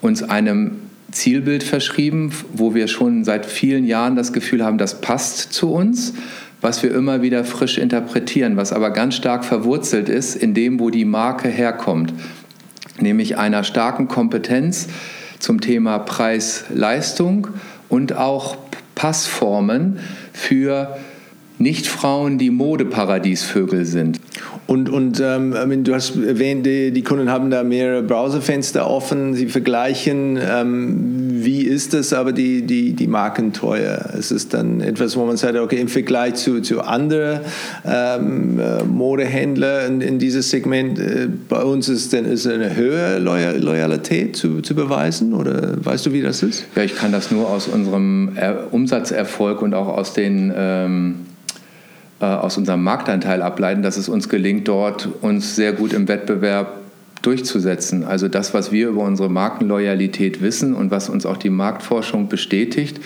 uns einem Zielbild verschrieben, wo wir schon seit vielen Jahren das Gefühl haben, das passt zu uns, was wir immer wieder frisch interpretieren, was aber ganz stark verwurzelt ist in dem, wo die Marke herkommt, nämlich einer starken Kompetenz zum Thema Preis-Leistung und auch Passformen für nicht-Frauen, die Modeparadiesvögel sind. Und, und ähm, du hast erwähnt, die, die, Kunden haben da mehrere Browserfenster offen, sie vergleichen, ähm, wie ist das aber die, die, die Markentreue? Es ist dann etwas, wo man sagt, okay, im Vergleich zu, zu anderen ähm, äh, Modehändlern in, in dieses Segment, äh, bei uns ist denn ist eine höhere Loyalität zu, zu beweisen oder weißt du, wie das ist? Ja, ich kann das nur aus unserem Umsatzerfolg und auch aus den ähm äh, aus unserem Marktanteil ableiten, dass es uns gelingt, dort uns sehr gut im Wettbewerb durchzusetzen. Also das, was wir über unsere Markenloyalität wissen und was uns auch die Marktforschung bestätigt,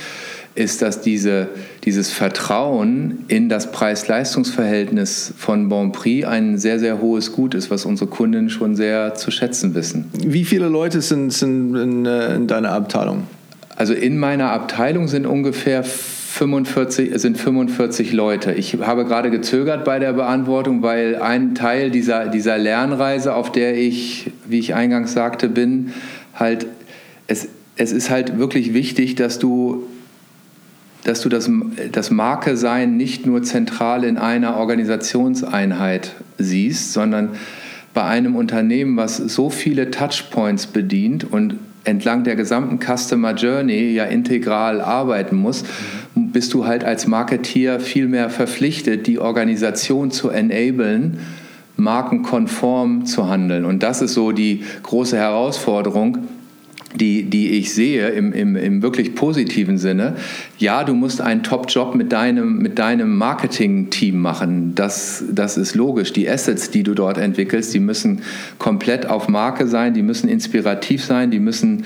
ist, dass diese, dieses Vertrauen in das Preis-Leistungs-Verhältnis von Bonprix ein sehr, sehr hohes Gut ist, was unsere Kunden schon sehr zu schätzen wissen. Wie viele Leute sind, sind in, äh, in deiner Abteilung? Also in meiner Abteilung sind ungefähr 45, sind 45 Leute. Ich habe gerade gezögert bei der Beantwortung, weil ein Teil dieser, dieser Lernreise, auf der ich, wie ich eingangs sagte, bin, halt, es, es ist halt wirklich wichtig, dass du dass du das, das Marke-Sein nicht nur zentral in einer Organisationseinheit siehst, sondern bei einem Unternehmen, was so viele Touchpoints bedient und entlang der gesamten Customer Journey ja integral arbeiten muss, bist du halt als Marketeer viel mehr verpflichtet, die Organisation zu enablen, markenkonform zu handeln. Und das ist so die große Herausforderung, die, die ich sehe im, im, im wirklich positiven Sinne. Ja, du musst einen Top-Job mit deinem, mit deinem Marketing-Team machen. Das, das ist logisch. Die Assets, die du dort entwickelst, die müssen komplett auf Marke sein, die müssen inspirativ sein, die müssen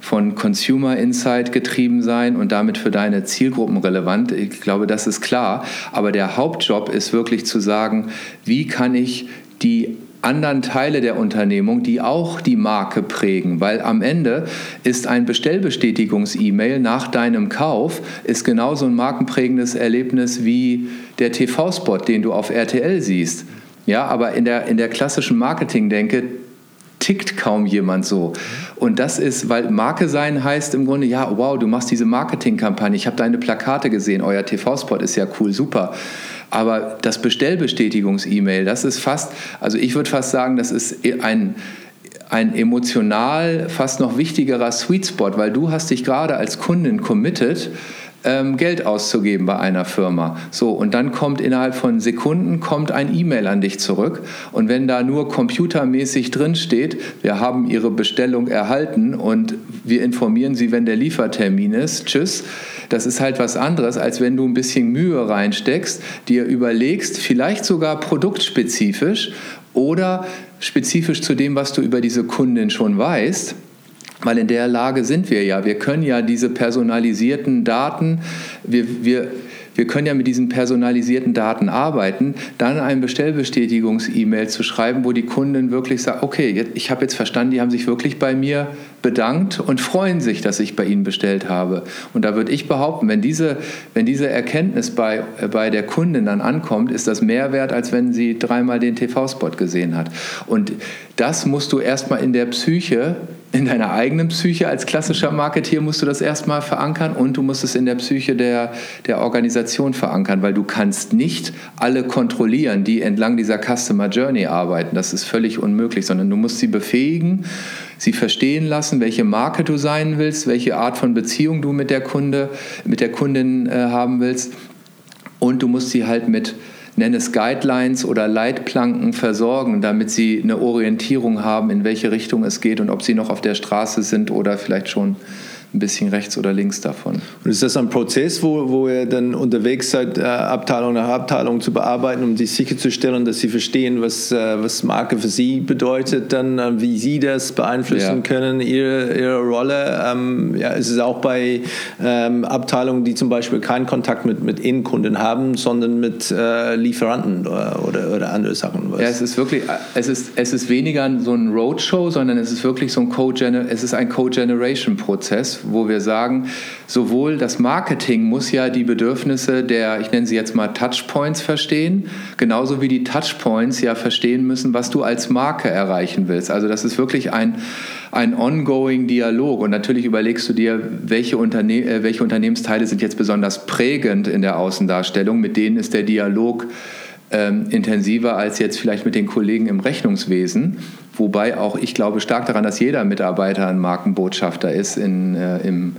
von Consumer Insight getrieben sein und damit für deine Zielgruppen relevant. Ich glaube, das ist klar. Aber der Hauptjob ist wirklich zu sagen, wie kann ich die anderen Teile der Unternehmung, die auch die Marke prägen, weil am Ende ist ein Bestellbestätigungs-E-Mail nach deinem Kauf ist genauso ein markenprägendes Erlebnis wie der TV-Spot, den du auf RTL siehst. Ja, aber in der, in der klassischen Marketing-Denke tickt kaum jemand so. Und das ist, weil Marke sein heißt im Grunde, ja, wow, du machst diese Marketingkampagne, ich habe deine Plakate gesehen, euer TV-Spot ist ja cool, super. Aber das Bestellbestätigungs-E-Mail, das ist fast, also ich würde fast sagen, das ist ein, ein emotional fast noch wichtigerer Sweet Spot, weil du hast dich gerade als Kundin committed, Geld auszugeben bei einer Firma. So, und dann kommt innerhalb von Sekunden kommt ein E-Mail an dich zurück. Und wenn da nur computermäßig drin steht, wir haben Ihre Bestellung erhalten und wir informieren Sie, wenn der Liefertermin ist, tschüss, das ist halt was anderes, als wenn du ein bisschen Mühe reinsteckst, dir überlegst, vielleicht sogar produktspezifisch oder spezifisch zu dem, was du über diese Kundin schon weißt Weil in der Lage sind wir ja. Wir können ja diese personalisierten Daten, wir, wir, wir können ja mit diesen personalisierten Daten arbeiten, dann ein Bestellbestätigungs-E-Mail zu schreiben, wo die Kunden wirklich sagen, okay, ich habe jetzt verstanden, die haben sich wirklich bei mir bedankt und freuen sich, dass ich bei ihnen bestellt habe. Und da würde ich behaupten, wenn diese, wenn diese Erkenntnis bei, bei der Kundin dann ankommt, ist das mehr wert, als wenn sie dreimal den TV-Spot gesehen hat. Und das musst du erstmal in der Psyche in deiner eigenen Psyche als klassischer Marketeer musst du das erstmal verankern und du musst es in der Psyche der, der Organisation verankern, weil du kannst nicht alle kontrollieren, die entlang dieser Customer Journey arbeiten. Das ist völlig unmöglich, sondern du musst sie befähigen, sie verstehen lassen, welche Marke du sein willst, welche Art von Beziehung du mit der Kunde, mit der Kundin äh, haben willst und du musst sie halt mit nenne es Guidelines oder Leitplanken versorgen, damit sie eine Orientierung haben, in welche Richtung es geht und ob sie noch auf der Straße sind oder vielleicht schon ein bisschen rechts oder links davon. Und ist das ein Prozess, wo, wo ihr dann unterwegs seid, äh, Abteilung nach Abteilung zu bearbeiten, um sich sicherzustellen, dass sie verstehen, was, äh, was Marke für sie bedeutet, dann äh, wie sie das beeinflussen ja. können, ihre, ihre Rolle? Ähm, ja, ist es auch bei ähm, Abteilungen, die zum Beispiel keinen Kontakt mit, mit Innenkunden haben, sondern mit äh, Lieferanten oder, oder, oder, andere Sachen? Was? Ja, es ist wirklich, es ist, es ist weniger so ein Roadshow, sondern es ist wirklich so ein Co-Generation-Prozess, wo wir sagen, sowohl das Marketing muss ja die Bedürfnisse der, ich nenne sie jetzt mal Touchpoints verstehen, genauso wie die Touchpoints ja verstehen müssen, was du als Marke erreichen willst. Also das ist wirklich ein, ein ongoing Dialog. Und natürlich überlegst du dir, welche, Unterne äh, welche Unternehmensteile sind jetzt besonders prägend in der Außendarstellung, mit denen ist der Dialog ähm, intensiver als jetzt vielleicht mit den Kollegen im Rechnungswesen. Wobei auch ich glaube stark daran, dass jeder Mitarbeiter ein Markenbotschafter ist in, äh, im,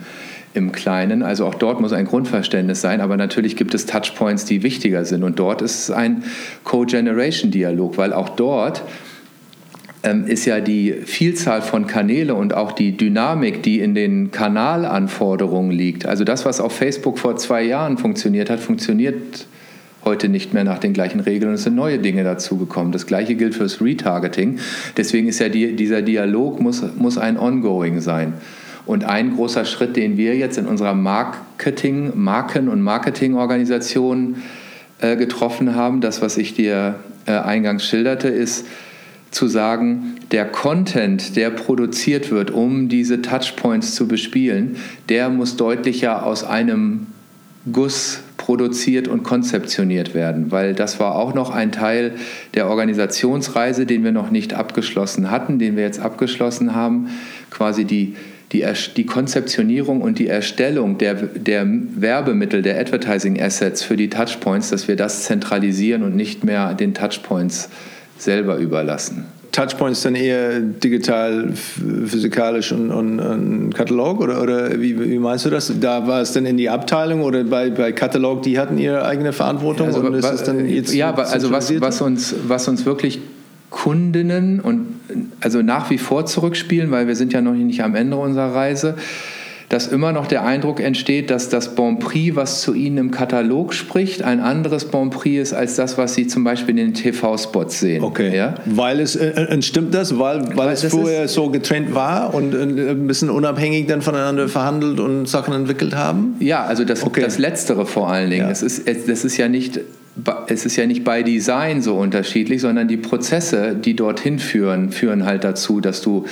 im Kleinen. Also auch dort muss ein Grundverständnis sein, aber natürlich gibt es Touchpoints, die wichtiger sind. Und dort ist es ein Co-Generation-Dialog, weil auch dort ähm, ist ja die Vielzahl von Kanäle und auch die Dynamik, die in den Kanalanforderungen liegt. Also das, was auf Facebook vor zwei Jahren funktioniert hat, funktioniert heute nicht mehr nach den gleichen Regeln. Es sind neue Dinge dazugekommen. Das gleiche gilt fürs Retargeting. Deswegen ist ja die, dieser Dialog muss, muss ein Ongoing sein. Und ein großer Schritt, den wir jetzt in unserer Marketing, Marken- und Marketingorganisation äh, getroffen haben, das, was ich dir äh, eingangs schilderte, ist zu sagen, der Content, der produziert wird, um diese Touchpoints zu bespielen, der muss deutlicher aus einem Guss produziert und konzeptioniert werden, weil das war auch noch ein Teil der Organisationsreise, den wir noch nicht abgeschlossen hatten, den wir jetzt abgeschlossen haben, quasi die, die, die Konzeptionierung und die Erstellung der, der Werbemittel, der Advertising Assets für die Touchpoints, dass wir das zentralisieren und nicht mehr den Touchpoints selber überlassen. Touchpoints dann eher digital, physikalisch und, und, und Katalog oder, oder wie, wie, meinst du das? Da war es dann in die Abteilung oder bei, bei Katalog, die hatten ihre eigene Verantwortung also, und ist es dann jetzt Ja, also was, was, uns, was uns wirklich Kundinnen und also nach wie vor zurückspielen, weil wir sind ja noch nicht am Ende unserer Reise, dass immer noch der Eindruck entsteht, dass das Bon Prix, was zu Ihnen im Katalog spricht, ein anderes Bon Prix ist als das, was Sie zum Beispiel in den TV-Spots sehen. Okay. Ja? Weil es äh, äh stimmt das, weil, weil, weil es vorher so getrennt war und äh, ein bisschen unabhängig dann voneinander verhandelt und Sachen entwickelt haben? Ja, also das, okay. das Letztere vor allen Dingen. Ja. Es ist, das ist ja nicht es ist ja nicht bei Design so unterschiedlich, sondern die Prozesse, die dorthin führen, führen halt dazu, dass du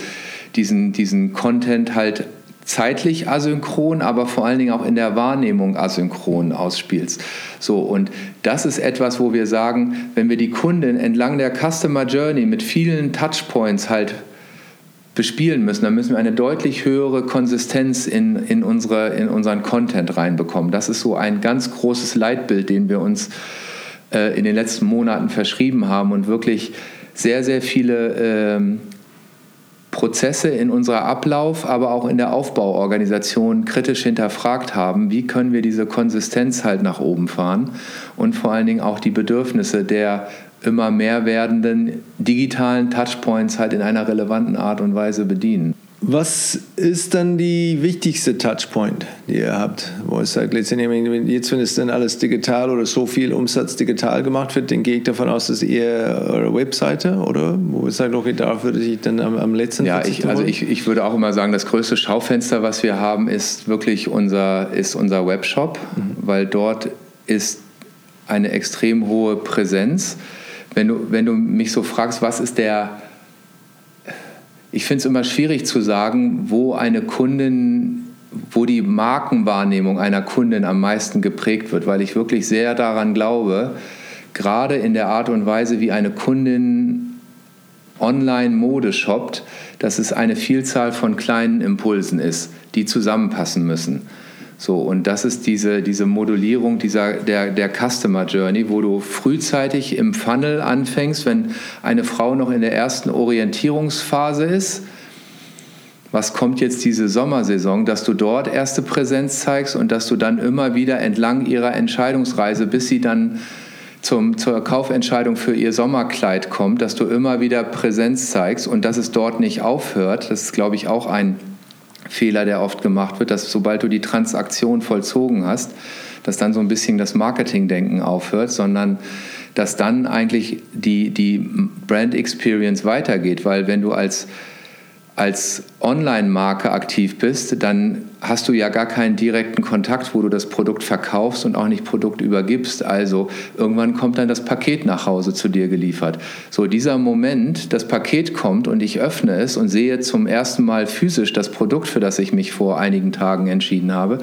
diesen, diesen Content halt zeitlich asynchron, aber vor allen Dingen auch in der Wahrnehmung asynchron ausspielst. So, und das ist etwas, wo wir sagen, wenn wir die Kunden entlang der Customer Journey mit vielen Touchpoints halt bespielen müssen, dann müssen wir eine deutlich höhere Konsistenz in, in, unsere, in unseren Content reinbekommen. Das ist so ein ganz großes Leitbild, den wir uns äh, in den letzten Monaten verschrieben haben und wirklich sehr, sehr viele ähm, Prozesse in unserer Ablauf, aber auch in der Aufbauorganisation kritisch hinterfragt haben, wie können wir diese Konsistenz halt nach oben fahren und vor allen Dingen auch die Bedürfnisse der immer mehr werdenden digitalen Touchpoints halt in einer relevanten Art und Weise bedienen. Was ist dann die wichtigste Touchpoint, die ihr habt? Wo es sagt, letztendlich, jetzt, wenn es dann alles digital oder so viel Umsatz digital gemacht wird, dann gehe ich davon aus, dass eher eure Webseite oder wo es sagt, okay, da würde ich dann am, am letzten Ja, ich, also ich, ich würde auch immer sagen, das größte Schaufenster, was wir haben, ist wirklich unser, ist unser Webshop, mhm. weil dort ist eine extrem hohe Präsenz. Wenn du, wenn du mich so fragst, was ist der ich finde es immer schwierig zu sagen, wo eine Kundin, wo die Markenwahrnehmung einer Kundin am meisten geprägt wird, weil ich wirklich sehr daran glaube, gerade in der Art und Weise, wie eine Kundin online Mode shoppt, dass es eine Vielzahl von kleinen Impulsen ist, die zusammenpassen müssen. So, und das ist diese, diese Modulierung dieser, der, der Customer Journey, wo du frühzeitig im Funnel anfängst, wenn eine Frau noch in der ersten Orientierungsphase ist. Was kommt jetzt diese Sommersaison, dass du dort erste Präsenz zeigst und dass du dann immer wieder entlang ihrer Entscheidungsreise, bis sie dann zum, zur Kaufentscheidung für ihr Sommerkleid kommt, dass du immer wieder Präsenz zeigst und dass es dort nicht aufhört. Das ist, glaube ich, auch ein Fehler, der oft gemacht wird, dass sobald du die Transaktion vollzogen hast, dass dann so ein bisschen das Marketingdenken aufhört, sondern dass dann eigentlich die, die Brand Experience weitergeht, weil wenn du als als Online-Marke aktiv bist, dann hast du ja gar keinen direkten Kontakt, wo du das Produkt verkaufst und auch nicht Produkt übergibst. Also irgendwann kommt dann das Paket nach Hause zu dir geliefert. So dieser Moment, das Paket kommt und ich öffne es und sehe zum ersten Mal physisch das Produkt, für das ich mich vor einigen Tagen entschieden habe,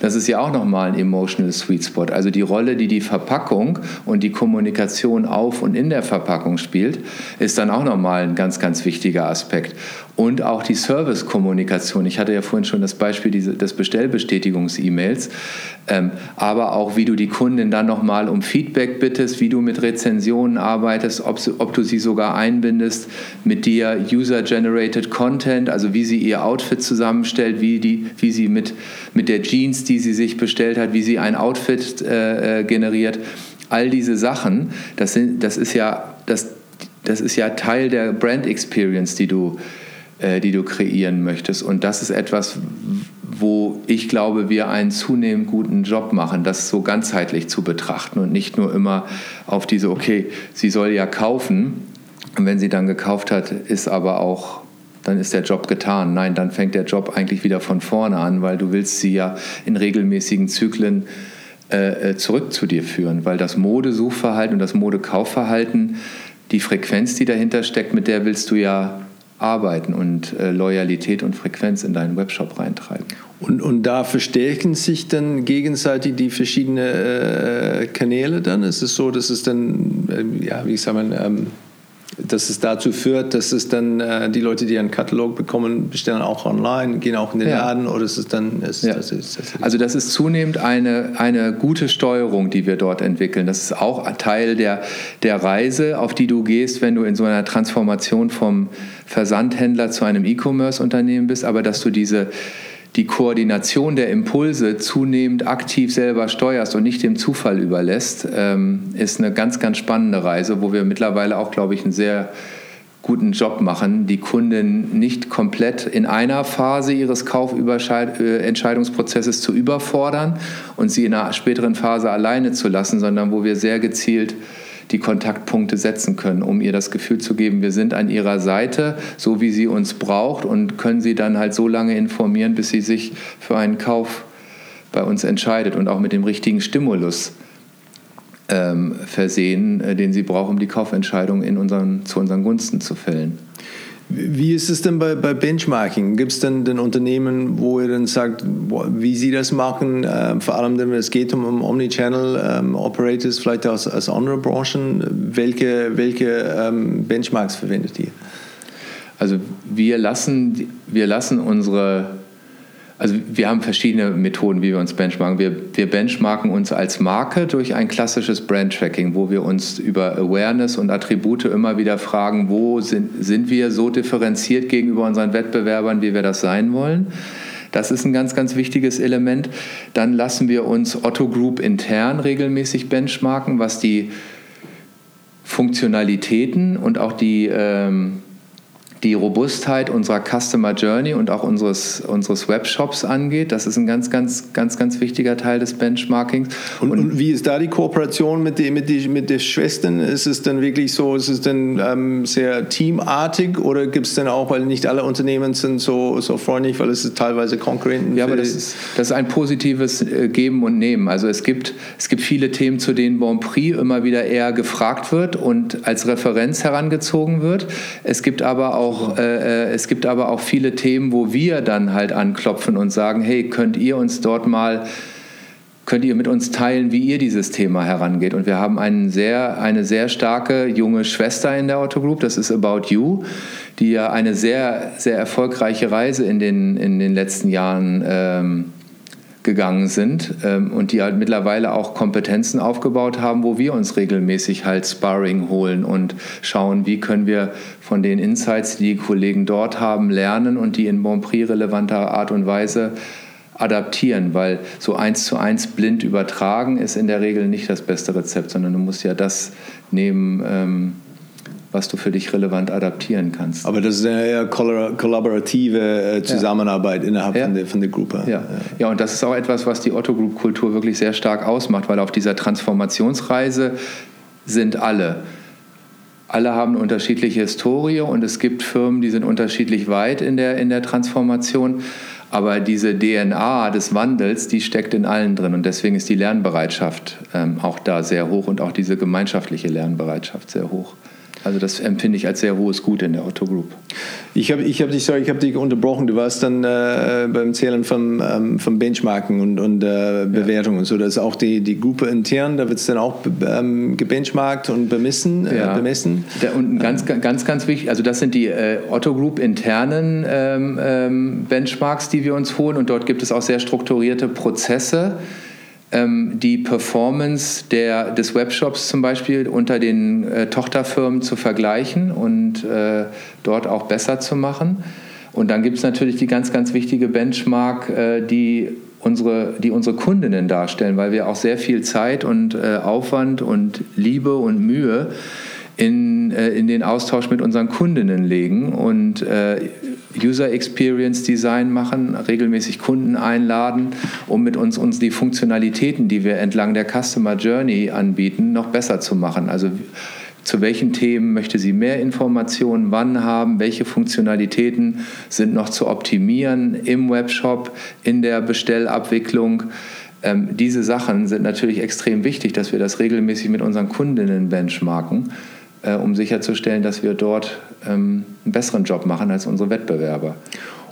das ist ja auch nochmal ein emotional sweet spot. Also die Rolle, die die Verpackung und die Kommunikation auf und in der Verpackung spielt, ist dann auch nochmal ein ganz, ganz wichtiger Aspekt und auch die Service-Kommunikation. Ich hatte ja vorhin schon das Beispiel des Bestellbestätigungs-E-Mails, ähm, aber auch wie du die Kundin dann nochmal um Feedback bittest, wie du mit Rezensionen arbeitest, ob, ob du sie sogar einbindest mit dir User-Generated Content, also wie sie ihr Outfit zusammenstellt, wie, die, wie sie mit, mit der Jeans, die sie sich bestellt hat, wie sie ein Outfit äh, äh generiert. All diese Sachen, das, sind, das, ist ja, das, das ist ja Teil der Brand Experience, die du äh, die du kreieren möchtest. Und das ist etwas, wo ich glaube, wir einen zunehmend guten Job machen, das so ganzheitlich zu betrachten und nicht nur immer auf diese, okay, sie soll ja kaufen. Und wenn sie dann gekauft hat, ist aber auch dann ist der Job getan. Nein, dann fängt der Job eigentlich wieder von vorne an, weil du willst sie ja in regelmäßigen Zyklen äh, äh zurück zu dir führen, weil das Modesuchverhalten und das Modekaufverhalten, die Frequenz, die dahinter steckt, mit der willst du ja arbeiten und äh, Loyalität und Frequenz in deinen Webshop reintreiben. Und, und da verstärken sich dann gegenseitig die verschiedenen äh, Kanäle dann? Ist es so, dass es dann, äh, ja, wie sagt man, ähm, dass es dazu führt, dass es dann äh, die Leute, die einen Katalog bekommen, bestellen auch online, gehen auch in den ja. Laden oder ist es dann. Ist, ja. das ist, das also, das ist zunehmend eine, eine gute Steuerung, die wir dort entwickeln. Das ist auch Teil der, der Reise, auf die du gehst, wenn du in so einer Transformation vom Versandhändler zu einem E-Commerce-Unternehmen bist, aber dass du diese die Koordination der Impulse zunehmend aktiv selber steuerst und nicht dem Zufall überlässt, ähm, ist eine ganz, ganz spannende Reise, wo wir mittlerweile auch, glaube ich, einen sehr guten Job machen, die Kunden nicht komplett in einer Phase ihres Kaufentscheidungsprozesses zu überfordern und sie in einer späteren Phase alleine zu lassen, sondern wo wir sehr gezielt die Kontaktpunkte setzen können, um ihr das Gefühl zu geben, wir sind an ihrer Seite, so wie sie uns braucht und können sie dann halt so lange informieren, bis sie sich für einen Kauf bei uns entscheidet und auch mit dem richtigen Stimulus ähm, versehen, äh, den sie braucht, um die Kaufentscheidung in unseren, zu unseren Gunsten zu fällen. Wie ist es denn bei, bei Benchmarking? Gibt es denn, denn Unternehmen, wo ihr dann sagt, wie sie das machen, äh, vor allem wenn es geht um, um Omnichannel ähm, Operators, vielleicht aus, aus anderen Branchen, welche, welche ähm, Benchmarks verwendet ihr? Also wir lassen, wir lassen unsere also wir haben verschiedene Methoden, wie wir uns benchmarken. Wir, wir benchmarken uns als Marke durch ein klassisches Brand-Tracking, wo wir uns über Awareness und Attribute immer wieder fragen, wo sind, sind wir so differenziert gegenüber unseren Wettbewerbern, wie wir das sein wollen. Das ist ein ganz, ganz wichtiges Element. Dann lassen wir uns Otto Group intern regelmäßig benchmarken, was die Funktionalitäten und auch die... Ähm, die Robustheit unserer Customer Journey und auch unseres, unseres Webshops angeht. Das ist ein ganz, ganz, ganz, ganz wichtiger Teil des Benchmarkings. Und, und, und wie ist da die Kooperation mit, die, mit, die, mit den Schwestern? Ist es dann wirklich so, ist es dann ähm, sehr teamartig oder gibt es dann auch, weil nicht alle Unternehmen sind so, so freundlich, weil es ist teilweise Konkurrenten Ja, aber das ist, das ist ein positives äh, Geben und Nehmen. Also es gibt, es gibt viele Themen, zu denen Bon Prix immer wieder eher gefragt wird und als Referenz herangezogen wird. Es gibt aber auch auch, äh, äh, es gibt aber auch viele Themen, wo wir dann halt anklopfen und sagen, hey, könnt ihr uns dort mal könnt ihr mit uns teilen, wie ihr dieses Thema herangeht. Und wir haben einen sehr, eine sehr starke junge Schwester in der Otto Group, das ist About You, die ja eine sehr, sehr erfolgreiche Reise in den, in den letzten Jahren ähm, gegangen sind ähm, und die halt mittlerweile auch Kompetenzen aufgebaut haben, wo wir uns regelmäßig halt Sparring holen und schauen, wie können wir von den Insights, die die Kollegen dort haben, lernen und die in Bonprix relevanter Art und Weise adaptieren, weil so eins zu eins blind übertragen ist in der Regel nicht das beste Rezept, sondern du musst ja das nehmen, ähm, was du für dich relevant adaptieren kannst. Aber das ist eine eher kollaborative äh, Zusammenarbeit ja. innerhalb ja. von, der, von der Gruppe. Ja. ja, und das ist auch etwas, was die Otto Group Kultur wirklich sehr stark ausmacht, weil auf dieser Transformationsreise sind alle. Alle haben unterschiedliche Historie und es gibt Firmen, die sind unterschiedlich weit in der, in der Transformation. Aber diese DNA des Wandels, die steckt in allen drin. Und deswegen ist die Lernbereitschaft ähm, auch da sehr hoch und auch diese gemeinschaftliche Lernbereitschaft sehr hoch. Also das empfinde ich als sehr hohes Gut in der Otto Group. Ich habe ich hab dich, sorry, ich hab dich unterbrochen. Du warst dann äh, beim Zählen von, ähm, von Benchmarken und, und äh, Bewertungen. Ja. So, das ist auch die, die Gruppe intern, da wird es dann auch ähm, gebenchmarkt und bemessen. Äh, ja. bemessen. Da, und ganz, ganz, ganz wichtig, also das sind die äh, Otto Group internen ähm, ähm, Benchmarks, die wir uns holen. Und dort gibt es auch sehr strukturierte Prozesse ähm, die Performance der, des Webshops zum Beispiel unter den äh, Tochterfirmen zu vergleichen und äh, dort auch besser zu machen. Und dann gibt es natürlich die ganz, ganz wichtige Benchmark, äh, die unsere, die unsere Kundinnen darstellen, weil wir auch sehr viel Zeit und äh, Aufwand und Liebe und Mühe in, äh, in den Austausch mit unseren Kundinnen legen und äh, User Experience Design machen, regelmäßig Kunden einladen, um mit uns, uns die Funktionalitäten, die wir entlang der Customer Journey anbieten, noch besser zu machen. Also zu welchen Themen möchte sie mehr Informationen, wann haben, welche Funktionalitäten sind noch zu optimieren im Webshop, in der Bestellabwicklung. Ähm, diese Sachen sind natürlich extrem wichtig, dass wir das regelmäßig mit unseren Kundinnen benchmarken äh, um sicherzustellen, dass wir dort ähm, einen besseren Job machen als unsere Wettbewerber.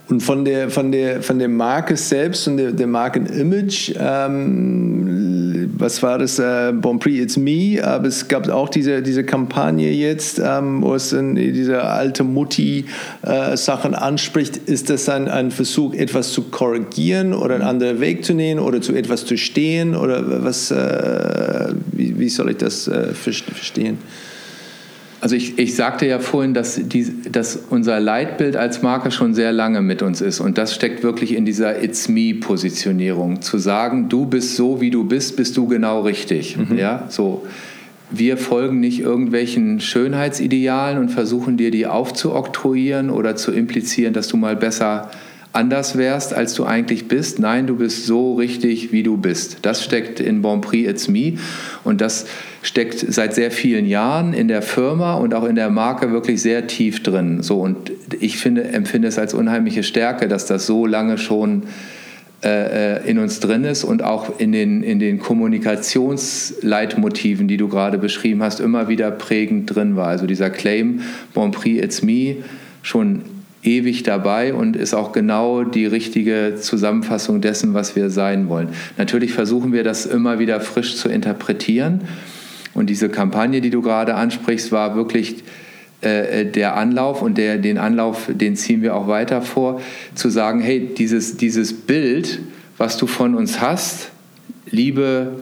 Und von der, von der, von der Marke selbst und der, der Markenimage, ähm, was war das? Äh, bon Prix It's Me, aber es gab auch diese, diese Kampagne jetzt, ähm, wo es dann diese alte Mutti-Sachen äh, anspricht. Ist das ein, ein Versuch, etwas zu korrigieren oder einen anderen Weg zu nehmen oder zu etwas zu stehen? Oder was, äh, wie, wie, soll ich das äh, verstehen? Also ich, ich sagte ja vorhin, dass, die, dass unser Leitbild als Marke schon sehr lange mit uns ist. Und das steckt wirklich in dieser It's Me-Positionierung. Zu sagen, du bist so, wie du bist, bist du genau richtig. Mhm. Ja, so. Wir folgen nicht irgendwelchen Schönheitsidealen und versuchen dir die aufzuoktroyieren oder zu implizieren, dass du mal besser anders wärst, als du eigentlich bist. Nein, du bist so richtig, wie du bist. Das steckt in Bon Prix It's Me und das steckt seit sehr vielen Jahren in der Firma und auch in der Marke wirklich sehr tief drin. So und ich finde, empfinde es als unheimliche Stärke, dass das so lange schon äh, äh in uns drin ist und auch in den, in den Kommunikationsleitmotiven, die du gerade beschrieben hast, immer wieder prägend drin war. Also dieser Claim Bon Prix It's Me schon ewig dabei und ist auch genau die richtige Zusammenfassung dessen, was wir sein wollen. Natürlich versuchen wir das immer wieder frisch zu interpretieren. Und diese Kampagne, die du gerade ansprichst, war wirklich äh, der Anlauf und der, den Anlauf, den ziehen wir auch weiter vor, zu sagen, hey, dieses, dieses Bild, was du von uns hast, liebe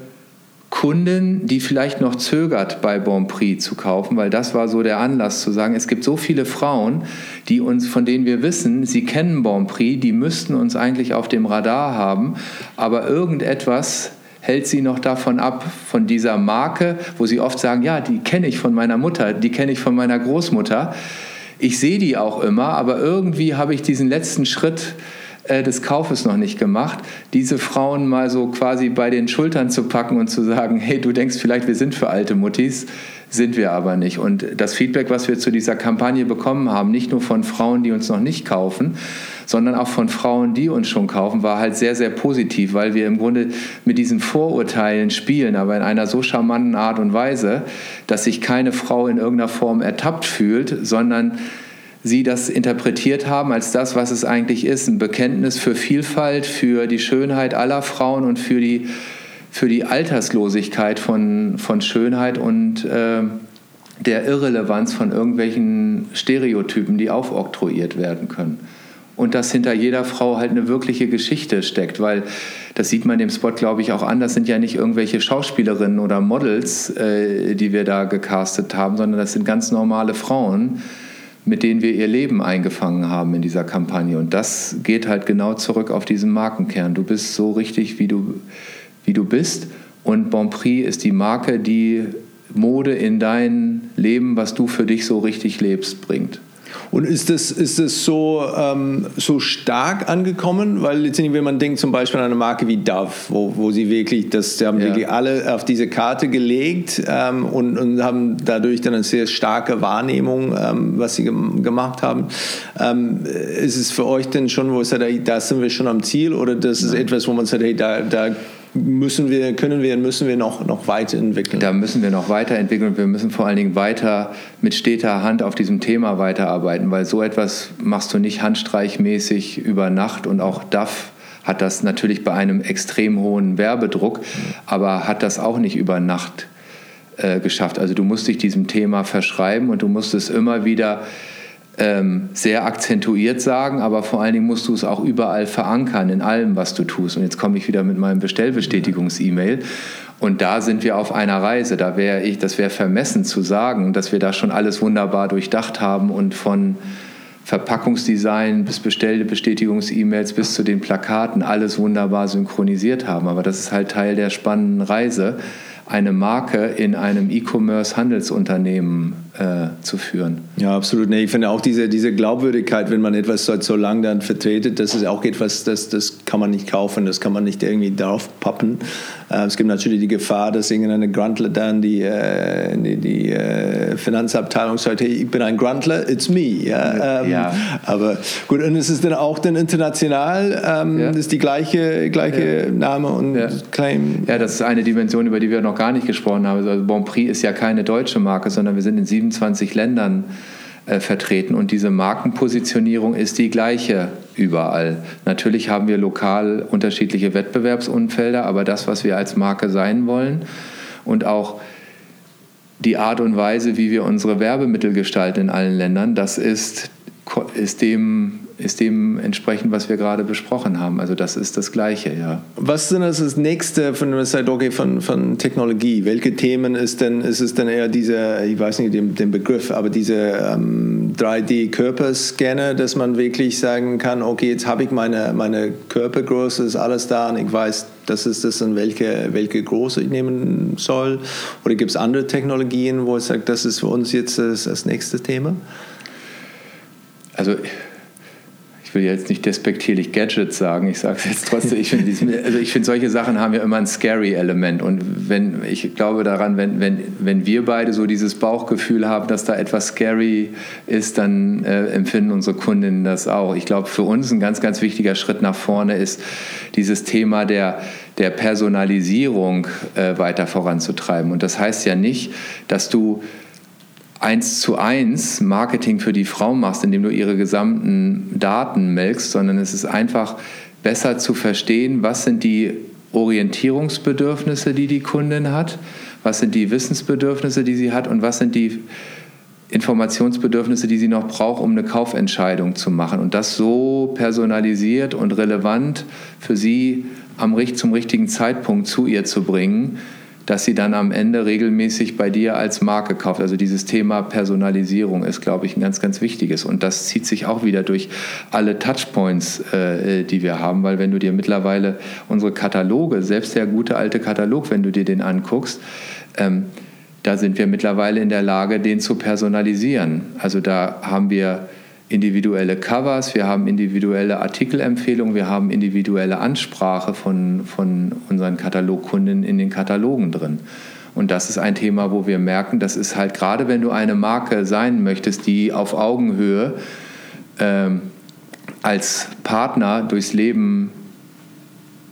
Kunden, die vielleicht noch zögert, bei Bonprix zu kaufen, weil das war so der Anlass zu sagen, es gibt so viele Frauen, die uns, von denen wir wissen, sie kennen Bonprix, die müssten uns eigentlich auf dem Radar haben, aber irgendetwas hält sie noch davon ab, von dieser Marke, wo sie oft sagen, ja, die kenne ich von meiner Mutter, die kenne ich von meiner Großmutter. Ich sehe die auch immer, aber irgendwie habe ich diesen letzten Schritt äh, des Kaufes noch nicht gemacht, diese Frauen mal so quasi bei den Schultern zu packen und zu sagen, hey, du denkst vielleicht, wir sind für alte Muttis, sind wir aber nicht. Und das Feedback, was wir zu dieser Kampagne bekommen haben, nicht nur von Frauen, die uns noch nicht kaufen, sondern auch von Frauen, die uns schon kaufen, war halt sehr, sehr positiv, weil wir im Grunde mit diesen Vorurteilen spielen, aber in einer so charmanten Art und Weise, dass sich keine Frau in irgendeiner Form ertappt fühlt, sondern Sie das interpretiert haben als das, was es eigentlich ist, ein Bekenntnis für Vielfalt, für die Schönheit aller Frauen und für die, für die Alterslosigkeit von, von Schönheit und äh, der Irrelevanz von irgendwelchen Stereotypen, die aufoktroyiert werden können. Und dass hinter jeder Frau halt eine wirkliche Geschichte steckt, weil das sieht man dem Spot, glaube ich, auch an. Das sind ja nicht irgendwelche Schauspielerinnen oder Models, äh, die wir da gecastet haben, sondern das sind ganz normale Frauen, mit denen wir ihr Leben eingefangen haben in dieser Kampagne. Und das geht halt genau zurück auf diesen Markenkern. Du bist so richtig, wie du, wie du bist. Und Bonprix ist die Marke, die Mode in dein Leben, was du für dich so richtig lebst, bringt. Und ist das, ist das so, ähm, so stark angekommen? Weil letztendlich, wenn man denkt zum Beispiel an eine Marke wie Dove, wo, wo sie wirklich, das sie haben ja. wirklich alle auf diese Karte gelegt ähm, und, und haben dadurch dann eine sehr starke Wahrnehmung, ähm, was sie gemacht haben. Ähm, ist es für euch denn schon, wo es sagt, da sind wir schon am Ziel oder das ist etwas, wo man sagt, hey, da, da müssen wir, können wir, müssen wir noch, noch weiterentwickeln? Da müssen wir noch weiterentwickeln wir müssen vor allen Dingen weiter mit steter Hand auf diesem Thema weiterarbeiten, weil so etwas machst du nicht handstreichmäßig über Nacht und auch DAF hat das natürlich bei einem extrem hohen Werbedruck, aber hat das auch nicht über Nacht äh, geschafft. Also du musst dich diesem Thema verschreiben und du musst es immer wieder ähm, sehr akzentuiert sagen, aber vor allen Dingen musst du es auch überall verankern, in allem, was du tust. Und jetzt komme ich wieder mit meinem Bestellbestätigungs-E-Mail. Und da sind wir auf einer Reise. Da wäre ich, das wäre vermessen zu sagen, dass wir da schon alles wunderbar durchdacht haben und von Verpackungsdesign bis Bestellbestätigungs-E-Mails bis zu den Plakaten alles wunderbar synchronisiert haben. Aber das ist halt Teil der spannenden Reise eine Marke in einem E-Commerce-Handelsunternehmen äh, zu führen. Ja, absolut. Nee, ich finde auch diese, diese Glaubwürdigkeit, wenn man etwas so, so lange dann vertretet, das ist auch etwas, das, das kann man nicht kaufen, das kann man nicht irgendwie draufpappen. Äh, es gibt natürlich die Gefahr, dass irgendeine Gruntler dann die, äh, die, die äh, Finanzabteilung sagt, hey, ich bin ein Gruntler, it's me. Ja, ähm, ja. Aber gut, und es ist dann auch dann international, ähm, ja. ist die gleiche, gleiche. Name und Claim. Ja, das ist eine Dimension, über die wir noch gar nicht gesprochen haben. Also Bonprix ist ja keine deutsche Marke, sondern wir sind in 27 Ländern äh, vertreten und diese Markenpositionierung ist die gleiche überall. Natürlich haben wir lokal unterschiedliche Wettbewerbsumfelder, aber das, was wir als Marke sein wollen und auch die Art und Weise, wie wir unsere Werbemittel gestalten in allen Ländern, das ist, ist dem ist dem entsprechend, was wir gerade besprochen haben. Also das ist das Gleiche, ja. Was ist denn das nächste von der von, von Technologie? Welche Themen ist denn, ist es denn eher diese, ich weiß nicht den, den Begriff, aber diese ähm, 3D-Körperscanner, dass man wirklich sagen kann, okay, jetzt habe ich meine, meine Körpergröße, ist alles da und ich weiß, das ist das und welche, welche Größe ich nehmen soll? Oder gibt es andere Technologien, wo ich sage, das ist für uns jetzt das, das nächste Thema? Also ich will jetzt nicht despektierlich Gadgets sagen, ich sage es jetzt trotzdem, ich finde also find, solche Sachen haben ja immer ein scary Element und wenn, ich glaube daran, wenn, wenn, wenn wir beide so dieses Bauchgefühl haben, dass da etwas scary ist, dann äh, empfinden unsere Kundinnen das auch. Ich glaube, für uns ein ganz, ganz wichtiger Schritt nach vorne ist dieses Thema der, der Personalisierung äh, weiter voranzutreiben und das heißt ja nicht, dass du eins zu eins Marketing für die Frau machst, indem du ihre gesamten Daten melkst, sondern es ist einfach besser zu verstehen, was sind die Orientierungsbedürfnisse, die die Kundin hat, was sind die Wissensbedürfnisse, die sie hat und was sind die Informationsbedürfnisse, die sie noch braucht, um eine Kaufentscheidung zu machen. Und das so personalisiert und relevant für sie am, zum richtigen Zeitpunkt zu ihr zu bringen, dass sie dann am Ende regelmäßig bei dir als Marke kauft. Also dieses Thema Personalisierung ist, glaube ich, ein ganz, ganz wichtiges. Und das zieht sich auch wieder durch alle Touchpoints, äh, die wir haben, weil wenn du dir mittlerweile unsere Kataloge, selbst der gute alte Katalog, wenn du dir den anguckst, ähm, da sind wir mittlerweile in der Lage, den zu personalisieren. Also da haben wir individuelle Covers, wir haben individuelle Artikelempfehlungen, wir haben individuelle Ansprache von, von unseren Katalogkunden in den Katalogen drin. Und das ist ein Thema, wo wir merken, das ist halt gerade, wenn du eine Marke sein möchtest, die auf Augenhöhe ähm, als Partner durchs Leben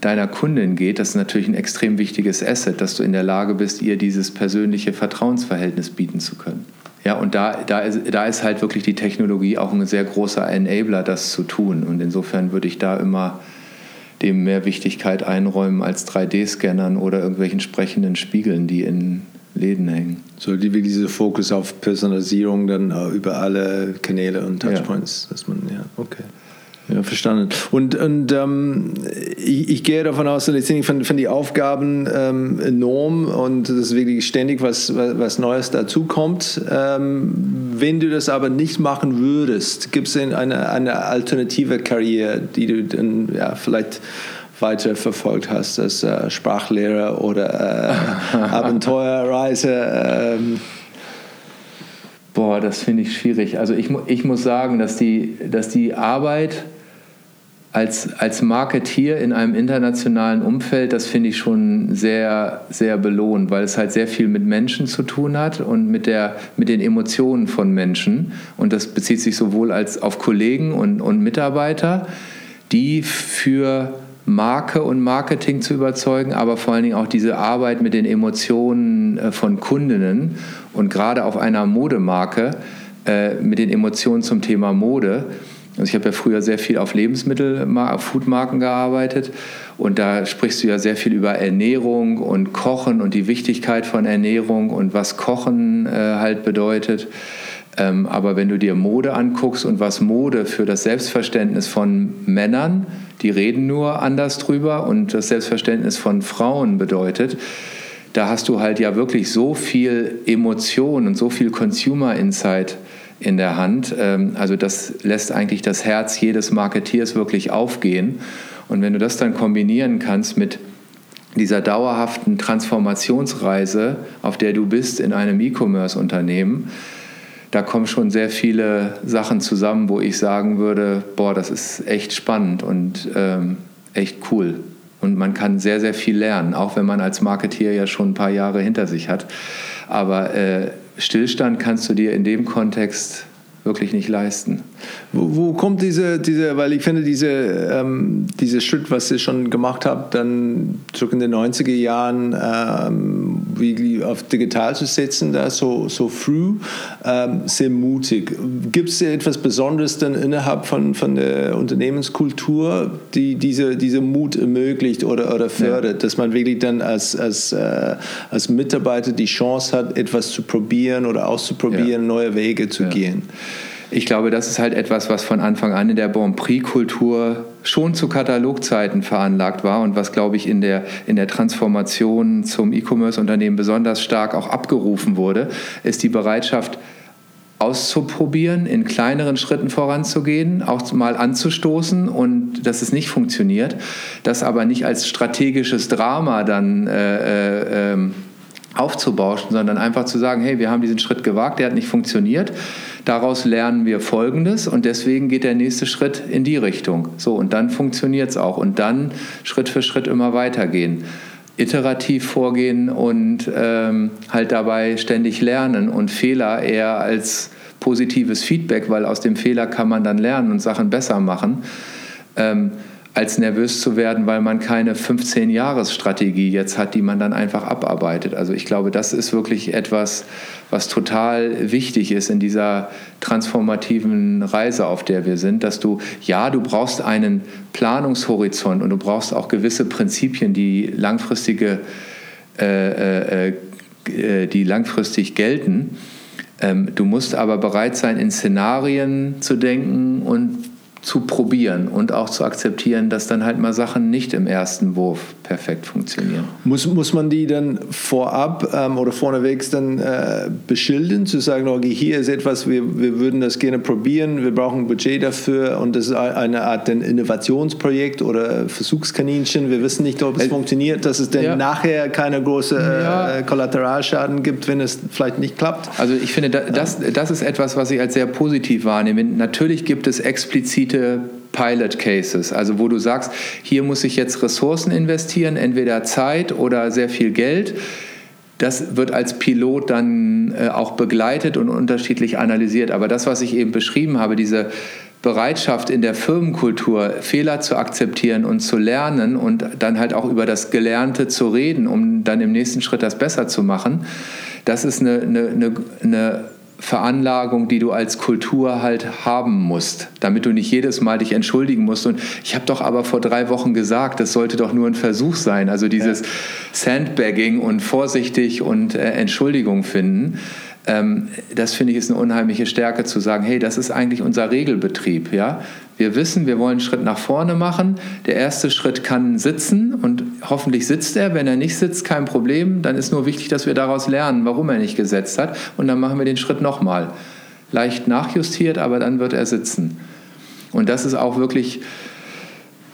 deiner Kundin geht, das ist natürlich ein extrem wichtiges Asset, dass du in der Lage bist, ihr dieses persönliche Vertrauensverhältnis bieten zu können. Ja, und da, da, ist, da ist halt wirklich die Technologie auch ein sehr großer Enabler, das zu tun. Und insofern würde ich da immer dem mehr Wichtigkeit einräumen als 3D-Scannern oder irgendwelchen sprechenden Spiegeln, die in Läden hängen. So die, diese Fokus auf Personalisierung dann äh, über alle Kanäle und Touchpoints, ja. dass man, ja, okay. Ja, verstanden. Und, und ähm, ich, ich, gehe davon aus, letztendlich von, von die Aufgaben ähm, enorm und das ist wirklich ständig was, was Neues dazukommt. Ähm, wenn du das aber nicht machen würdest, gibt es eine, eine alternative Karriere, die du dann ja, vielleicht weiter verfolgt hast als äh, Sprachlehrer oder äh, Abenteuerreise? Ähm. Boah, das finde ich schwierig. Also ich, ich muss sagen, dass die, dass die Arbeit als, als Marketeer in einem internationalen Umfeld, das finde ich schon sehr, sehr belohnt, weil es halt sehr viel mit Menschen zu tun hat und mit, der, mit den Emotionen von Menschen. Und das bezieht sich sowohl als auf Kollegen und, und Mitarbeiter, die für Marke und Marketing zu überzeugen, aber vor allen Dingen auch diese Arbeit mit den Emotionen äh, von Kundinnen und gerade auf einer Modemarke äh, mit den Emotionen zum Thema Mode also ich habe ja früher sehr viel auf Lebensmittel, auf Foodmarken gearbeitet und da sprichst du ja sehr viel über Ernährung und Kochen und die Wichtigkeit von Ernährung und was Kochen äh, halt bedeutet. Ähm, aber wenn du dir Mode anguckst und was Mode für das Selbstverständnis von Männern, die reden nur anders drüber und das Selbstverständnis von Frauen bedeutet, da hast du halt ja wirklich so viel Emotion und so viel Consumer Insight in der Hand. Ähm, also das lässt eigentlich das Herz jedes Marketeers wirklich aufgehen. Und wenn du das dann kombinieren kannst mit dieser dauerhaften Transformationsreise, auf der du bist in einem E-Commerce-Unternehmen, da kommen schon sehr viele Sachen zusammen, wo ich sagen würde, boah, das ist echt spannend und ähm, echt cool. Und man kann sehr, sehr viel lernen, auch wenn man als Marketeer ja schon ein paar Jahre hinter sich hat. Aber äh, Stillstand kannst du dir in dem Kontext wirklich nicht leisten. Wo, wo, kommt diese, diese, weil ich finde, diese, ähm, dieser Schritt, was ihr schon gemacht habt, dann zurück in den 90er Jahren ähm, wie auf digital zu setzen, da so, so früh, ähm, sehr mutig. Gibt es etwas Besonderes dann innerhalb von, von der Unternehmenskultur, die diese, diese Mut ermöglicht oder, oder fördert, ja. dass man wirklich dann als, als, äh, als Mitarbeiter die Chance hat, etwas zu probieren oder auszuprobieren, ja. neue Wege zu ja. gehen? Ich glaube, das ist halt etwas, was von Anfang an in der Bon Prix-Kultur schon zu Katalogzeiten veranlagt war und was, glaube ich, in der, in der Transformation zum E-Commerce-Unternehmen besonders stark auch abgerufen wurde, ist die Bereitschaft, auszuprobieren, in kleineren Schritten voranzugehen, auch mal anzustoßen und dass es nicht funktioniert, das aber nicht als strategisches Drama dann äh, äh, ähm, aufzubauschen, sondern einfach zu sagen, hey, wir haben diesen Schritt gewagt, der hat nicht funktioniert. Daraus lernen wir Folgendes und deswegen geht der nächste Schritt in die Richtung. So, und dann funktioniert es auch. Und dann Schritt für Schritt immer weitergehen. Iterativ vorgehen und ähm, halt dabei ständig lernen und Fehler eher als positives Feedback, weil aus dem Fehler kann man dann lernen und Sachen besser machen. Ähm, als nervös zu werden, weil man keine 15-Jahres-Strategie jetzt hat, die man dann einfach abarbeitet. Also ich glaube, das ist wirklich etwas, was total wichtig ist in dieser transformativen Reise, auf der wir sind, dass du, ja, du brauchst einen Planungshorizont und du brauchst auch gewisse Prinzipien, die langfristige, äh, äh, äh die langfristig gelten. Ähm, du musst aber bereit sein, in Szenarien zu denken und zu probieren und auch zu akzeptieren, dass dann halt mal Sachen nicht im ersten Wurf perfekt funktionieren. Muss, muss man die dann vorab ähm, oder vorneweg dann äh, beschildern, zu sagen, okay, hier ist etwas, wir, wir würden das gerne probieren, wir brauchen ein Budget dafür und das ist eine Art Innovationsprojekt oder Versuchskaninchen, wir wissen nicht, ob es äh, funktioniert, dass es dann ja. nachher keine große äh, ja. Kollateralschaden gibt, wenn es vielleicht nicht klappt? Also ich finde, das, das ist etwas, was ich als sehr positiv wahrnehme. Natürlich gibt es explizite Pilot Cases, also wo du sagst, hier muss ich jetzt Ressourcen investieren, entweder Zeit oder sehr viel Geld. Das wird als Pilot dann äh, auch begleitet und unterschiedlich analysiert. Aber das, was ich eben beschrieben habe, diese Bereitschaft in der Firmenkultur, Fehler zu akzeptieren und zu lernen und dann halt auch über das Gelernte zu reden, um dann im nächsten Schritt das besser zu machen, das ist eine, eine, eine, eine Veranlagung, die du als Kultur halt haben musst, damit du nicht jedes Mal dich entschuldigen musst. Und ich habe doch aber vor drei Wochen gesagt, das sollte doch nur ein Versuch sein. Also dieses ja. Sandbagging und vorsichtig und äh, Entschuldigung finden. Ähm, das finde ich ist eine unheimliche Stärke zu sagen, hey, das ist eigentlich unser Regelbetrieb. Ja? Wir wissen, wir wollen einen Schritt nach vorne machen. Der erste Schritt kann sitzen und hoffentlich sitzt er. Wenn er nicht sitzt, kein Problem. Dann ist nur wichtig, dass wir daraus lernen, warum er nicht gesetzt hat. Und dann machen wir den Schritt nochmal. Leicht nachjustiert, aber dann wird er sitzen. Und das ist auch wirklich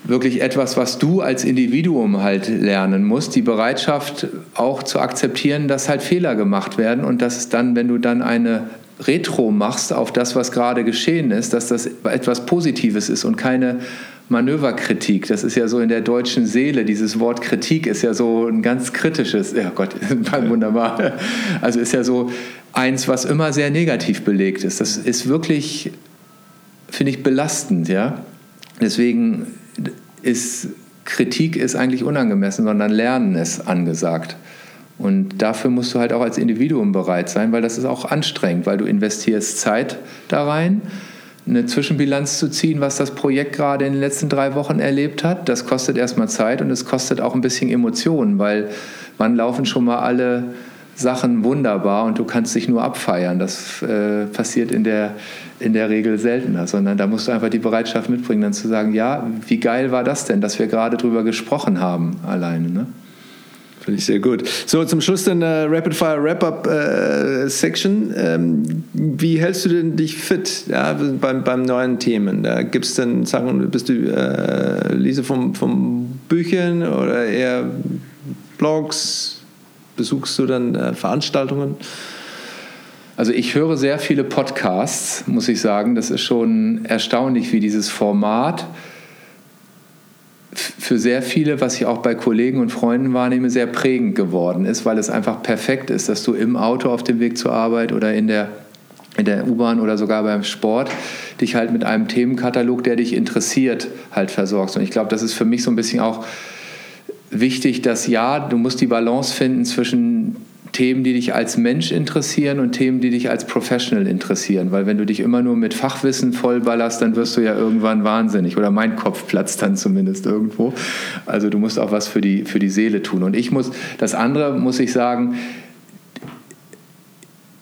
wirklich etwas, was du als Individuum halt lernen musst, die Bereitschaft auch zu akzeptieren, dass halt Fehler gemacht werden und dass es dann, wenn du dann eine Retro machst auf das, was gerade geschehen ist, dass das etwas Positives ist und keine Manöverkritik. Das ist ja so in der deutschen Seele. Dieses Wort Kritik ist ja so ein ganz kritisches. Ja Gott, wunderbar. Also ist ja so eins, was immer sehr negativ belegt ist. Das ist wirklich, finde ich, belastend. Ja, deswegen ist Kritik ist eigentlich unangemessen, sondern Lernen ist angesagt. Und dafür musst du halt auch als Individuum bereit sein, weil das ist auch anstrengend, weil du investierst Zeit da rein, eine Zwischenbilanz zu ziehen, was das Projekt gerade in den letzten drei Wochen erlebt hat. Das kostet erstmal Zeit und es kostet auch ein bisschen Emotionen, weil wann laufen schon mal alle Sachen wunderbar und du kannst dich nur abfeiern. Das äh, passiert in der, in der Regel seltener, sondern da musst du einfach die Bereitschaft mitbringen, dann zu sagen, ja, wie geil war das denn, dass wir gerade drüber gesprochen haben alleine. Ne? Finde ich sehr gut. So, zum Schluss dann äh, Rapid Fire Wrap-Up äh, Section. Ähm, wie hältst du denn dich fit ja, beim, beim neuen Themen? Da gibt es dann Sachen, bist du äh, Lese vom, vom Büchern oder eher Blogs? besuchst du dann äh, Veranstaltungen? Also ich höre sehr viele Podcasts, muss ich sagen. Das ist schon erstaunlich, wie dieses Format für sehr viele, was ich auch bei Kollegen und Freunden wahrnehme, sehr prägend geworden ist, weil es einfach perfekt ist, dass du im Auto auf dem Weg zur Arbeit oder in der, in der U-Bahn oder sogar beim Sport dich halt mit einem Themenkatalog, der dich interessiert, halt versorgst. Und ich glaube, das ist für mich so ein bisschen auch wichtig, dass ja, du musst die Balance finden zwischen Themen, die dich als Mensch interessieren und Themen, die dich als Professional interessieren. Weil wenn du dich immer nur mit Fachwissen vollballerst, dann wirst du ja irgendwann wahnsinnig. Oder mein Kopf platzt dann zumindest irgendwo. Also du musst auch was für die, für die Seele tun. Und ich muss, das andere muss ich sagen,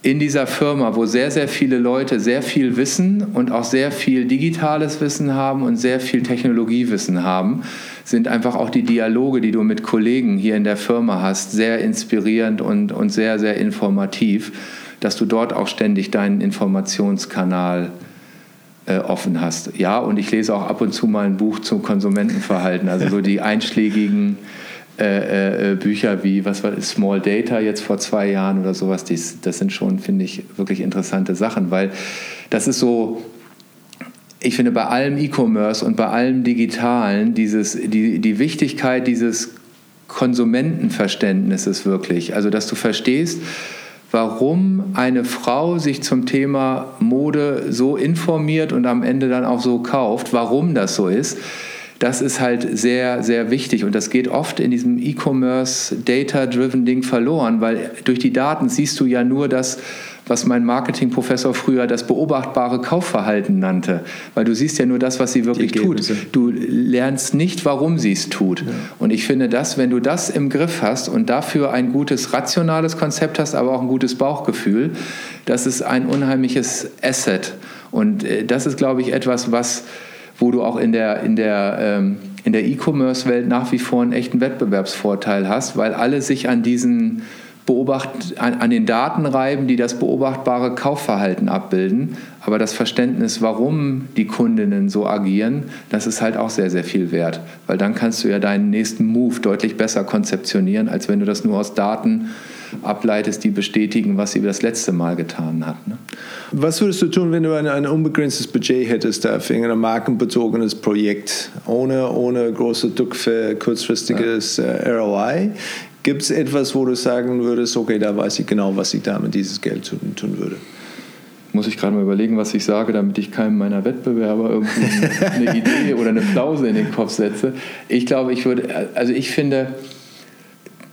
in dieser Firma, wo sehr, sehr viele Leute sehr viel Wissen und auch sehr viel digitales Wissen haben und sehr viel Technologiewissen haben, sind einfach auch die Dialoge, die du mit Kollegen hier in der Firma hast, sehr inspirierend und, und sehr, sehr informativ, dass du dort auch ständig deinen Informationskanal äh, offen hast. Ja, und ich lese auch ab und zu mal ein Buch zum Konsumentenverhalten, also so die einschlägigen äh, äh, Bücher wie, was war das, Small Data jetzt vor zwei Jahren oder sowas, dies, das sind schon, finde ich, wirklich interessante Sachen, weil das ist so, ich finde bei allem E-Commerce und bei allem Digitalen dieses, die, die Wichtigkeit dieses Konsumentenverständnisses wirklich, also dass du verstehst, warum eine Frau sich zum Thema Mode so informiert und am Ende dann auch so kauft, warum das so ist das ist halt sehr, sehr wichtig. Und das geht oft in diesem E-Commerce Data-Driven Ding verloren, weil durch die Daten siehst du ja nur das, was mein Marketingprofessor früher das beobachtbare Kaufverhalten nannte. Weil du siehst ja nur das, was sie wirklich tut. Du lernst nicht, warum sie es tut. Ja. Und ich finde das, wenn du das im Griff hast und dafür ein gutes rationales Konzept hast, aber auch ein gutes Bauchgefühl, das ist ein unheimliches Asset. Und äh, das ist, glaube ich, etwas, was wo du auch in der, in der, ähm, in der E-Commerce-Welt nach wie vor einen echten Wettbewerbsvorteil hast, weil alle sich an diesen beobacht, an, an, den Daten reiben, die das beobachtbare Kaufverhalten abbilden. Aber das Verständnis, warum die Kundinnen so agieren, das ist halt auch sehr, sehr viel wert. Weil dann kannst du ja deinen nächsten Move deutlich besser konzeptionieren, als wenn du das nur aus Daten ableitest, die bestätigen, was sie das letzte Mal getan hat. Ne? Was würdest du tun, wenn du ein, ein unbegrenztes Budget hättest für ein markenbezogenes Projekt, ohne, ohne große Druck für kurzfristiges ja. äh, ROI? Gibt es etwas, wo du sagen würdest, okay, da weiß ich genau, was ich da mit dieses Geld tun, tun würde? Muss ich gerade mal überlegen, was ich sage, damit ich keinem meiner Wettbewerber irgendwie eine Idee oder eine Flause in den Kopf setze. Ich glaube, ich würde, also ich finde,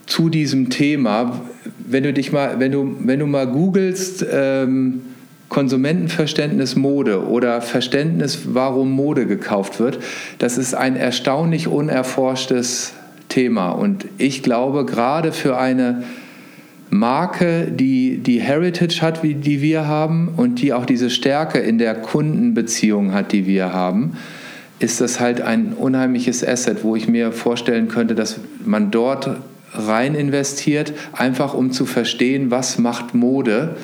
zu diesem Thema, wenn du dich mal, wenn du, wenn du mal googelst, ähm, Konsumentenverständnis Mode oder Verständnis, warum Mode gekauft wird, das ist ein erstaunlich unerforschtes Thema. Und ich glaube, gerade für eine Marke, die die Heritage hat, wie die wir haben, und die auch diese Stärke in der Kundenbeziehung hat, die wir haben, ist das halt ein unheimliches Asset, wo ich mir vorstellen könnte, dass man dort rein investiert, einfach um zu verstehen, was macht Mode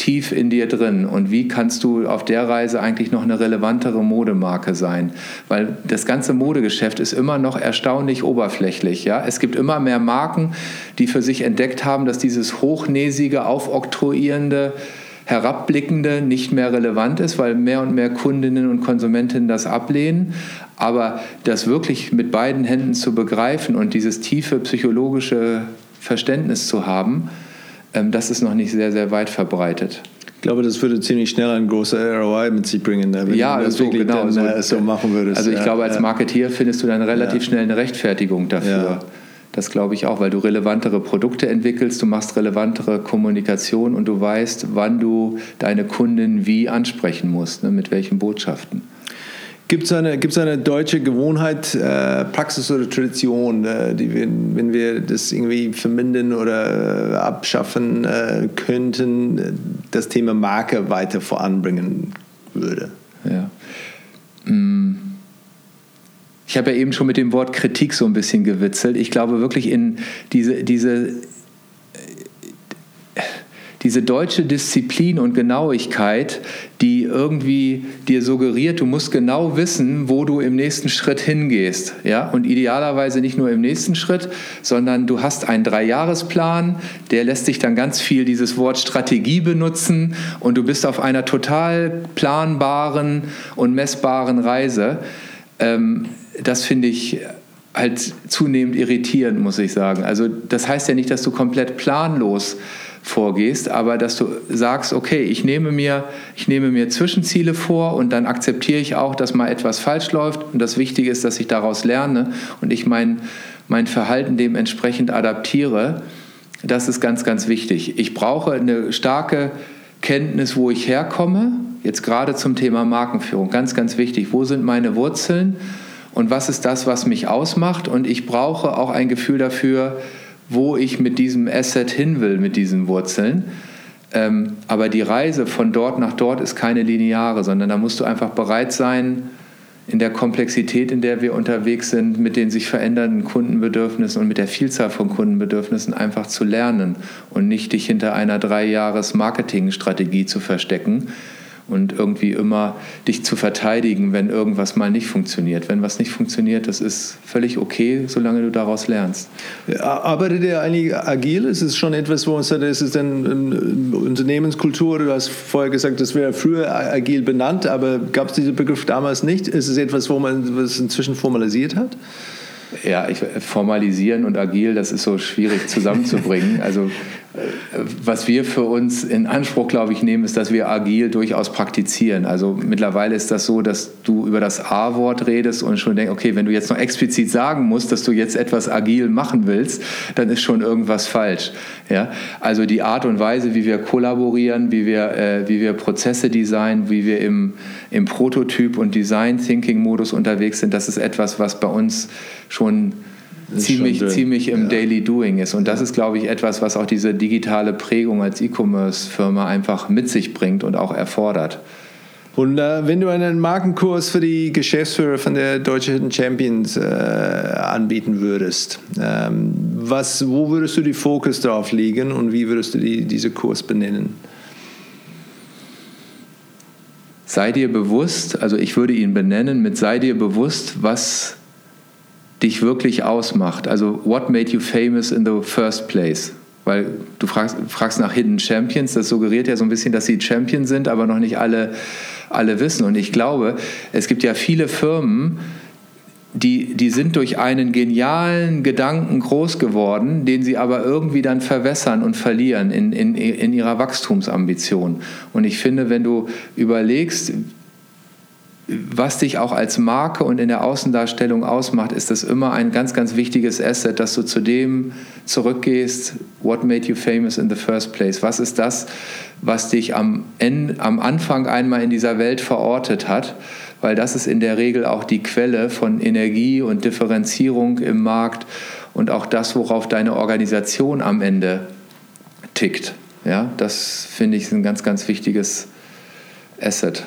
tief in dir drin und wie kannst du auf der Reise eigentlich noch eine relevantere Modemarke sein? Weil das ganze Modegeschäft ist immer noch erstaunlich oberflächlich. Ja? Es gibt immer mehr Marken, die für sich entdeckt haben, dass dieses hochnäsige, aufoktroyierende, herabblickende nicht mehr relevant ist, weil mehr und mehr Kundinnen und Konsumentinnen das ablehnen. Aber das wirklich mit beiden Händen zu begreifen und dieses tiefe psychologische Verständnis zu haben, das ist noch nicht sehr, sehr weit verbreitet. Ich glaube, das würde ziemlich schnell ein großer ROI mit sich bringen, wenn ja, du das so, genau, dann, so, äh, so, machen würdest. Also ich ja, glaube, als ja. Marketeer findest du dann relativ schnell eine Rechtfertigung dafür. Das glaube ich auch, weil du relevantere Produkte entwickelst, du machst relevantere Kommunikation und du weißt, wann du deine Kunden wie ansprechen musst, ne, mit welchen Botschaften. Gibt es eine, gibt's eine deutsche Gewohnheit, äh, Praxis oder Tradition, äh, die wir, wenn wir das irgendwie vermindern oder abschaffen äh, könnten, das Thema Marke weiter voranbringen würde? Ja. Mm. Ich habe ja eben schon mit dem Wort Kritik so ein bisschen gewitzelt. Ich glaube wirklich in diese, diese diese deutsche Disziplin und Genauigkeit, die irgendwie dir suggeriert, du musst genau wissen, wo du im nächsten Schritt hingehst. Ja? Und idealerweise nicht nur im nächsten Schritt, sondern du hast einen Dreijahresplan, der lässt sich dann ganz viel dieses Wort Strategie benutzen und du bist auf einer total planbaren und messbaren Reise. Ähm, das finde ich halt zunehmend irritierend, muss ich sagen. Also das heißt ja nicht, dass du komplett planlos vorgehst, aber dass du sagst, okay, ich nehme mir, ich nehme mir Zwischenziele vor und dann akzeptiere ich auch, dass mal etwas falsch läuft und das Wichtige ist, dass ich daraus lerne und ich mein, mein Verhalten dementsprechend adaptiere. Das ist ganz, ganz wichtig. Ich brauche eine starke Kenntnis, wo ich herkomme, jetzt gerade zum Thema Markenführung, ganz, ganz wichtig. Wo sind meine Wurzeln und was ist das, was mich ausmacht? Und ich brauche auch ein Gefühl dafür, wo ich mit diesem Asset hin will, mit diesen Wurzeln. Ähm, aber die Reise von dort nach dort ist keine lineare, sondern da musst du einfach bereit sein, in der Komplexität, in der wir unterwegs sind, mit den sich verändernden Kundenbedürfnissen und mit der Vielzahl von Kundenbedürfnissen einfach zu lernen und nicht dich hinter einer drei Jahres Marketingstrategie zu verstecken, und irgendwie immer dich zu verteidigen, wenn irgendwas mal nicht funktioniert. Wenn was nicht funktioniert, das ist völlig okay, solange du daraus lernst. Arbeitet ihr eigentlich agil? Ist es schon etwas, wo man sagt, ist es denn Unternehmenskultur? Du hast vorher gesagt, das wäre früher agil benannt, aber gab es diesen Begriff damals nicht? Ist es etwas, wo man es inzwischen formalisiert hat? Ja, ich, formalisieren und agil, das ist so schwierig zusammenzubringen. Also was wir für uns in Anspruch, glaube ich, nehmen, ist, dass wir agil durchaus praktizieren. Also mittlerweile ist das so, dass du über das A-Wort redest und schon denkst, okay, wenn du jetzt noch explizit sagen musst, dass du jetzt etwas agil machen willst, dann ist schon irgendwas falsch. Ja? Also die Art und Weise, wie wir kollaborieren, wie wir, äh, wie wir Prozesse designen, wie wir im, im Prototyp- und Design-Thinking-Modus unterwegs sind, das ist etwas, was bei uns schon ziemlich, ziemlich im ja. Daily Doing ist. Und das ist, glaube ich, etwas, was auch diese digitale Prägung als E-Commerce-Firma einfach mit sich bringt und auch erfordert. Und äh, wenn du einen Markenkurs für die Geschäftsführer von der Deutschen Champions äh, anbieten würdest, ähm, was, wo würdest du die Fokus drauf legen und wie würdest du die, diese Kurs benennen? Sei dir bewusst, also ich würde ihn benennen mit sei dir bewusst, was dich wirklich ausmacht. Also what made you famous in the first place? Weil du fragst, fragst nach Hidden Champions, das suggeriert ja so ein bisschen, dass sie Champion sind, aber noch nicht alle, alle wissen. Und ich glaube, es gibt ja viele Firmen, die, die sind durch einen genialen Gedanken groß geworden, den sie aber irgendwie dann verwässern und verlieren in, in, in ihrer Wachstumsambition. Und ich finde, wenn du überlegst, was dich auch als Marke und in der Außendarstellung ausmacht, ist das immer ein ganz, ganz wichtiges Asset, dass du zu dem zurückgehst, what made you famous in the first place? Was ist das, was dich am, Ende, am Anfang einmal in dieser Welt verortet hat? Weil das ist in der Regel auch die Quelle von Energie und Differenzierung im Markt und auch das, worauf deine Organisation am Ende tickt. Ja, das finde ich ein ganz, ganz wichtiges Asset.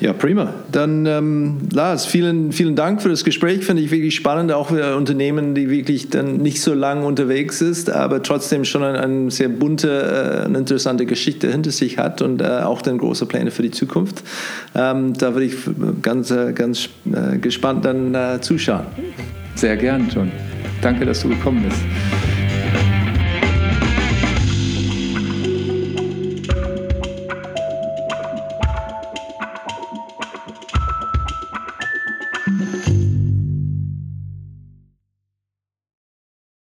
Ja, prima. Dann, ähm, Lars, vielen, vielen Dank für das Gespräch. Finde ich wirklich spannend, auch für Unternehmen, die wirklich dann nicht so lange unterwegs ist, aber trotzdem schon eine, eine sehr bunte, äh, interessante Geschichte hinter sich hat und äh, auch dann große Pläne für die Zukunft. Ähm, da würde ich ganz, äh, ganz äh, gespannt dann äh, zuschauen. Sehr gern, John. Danke, dass du gekommen bist.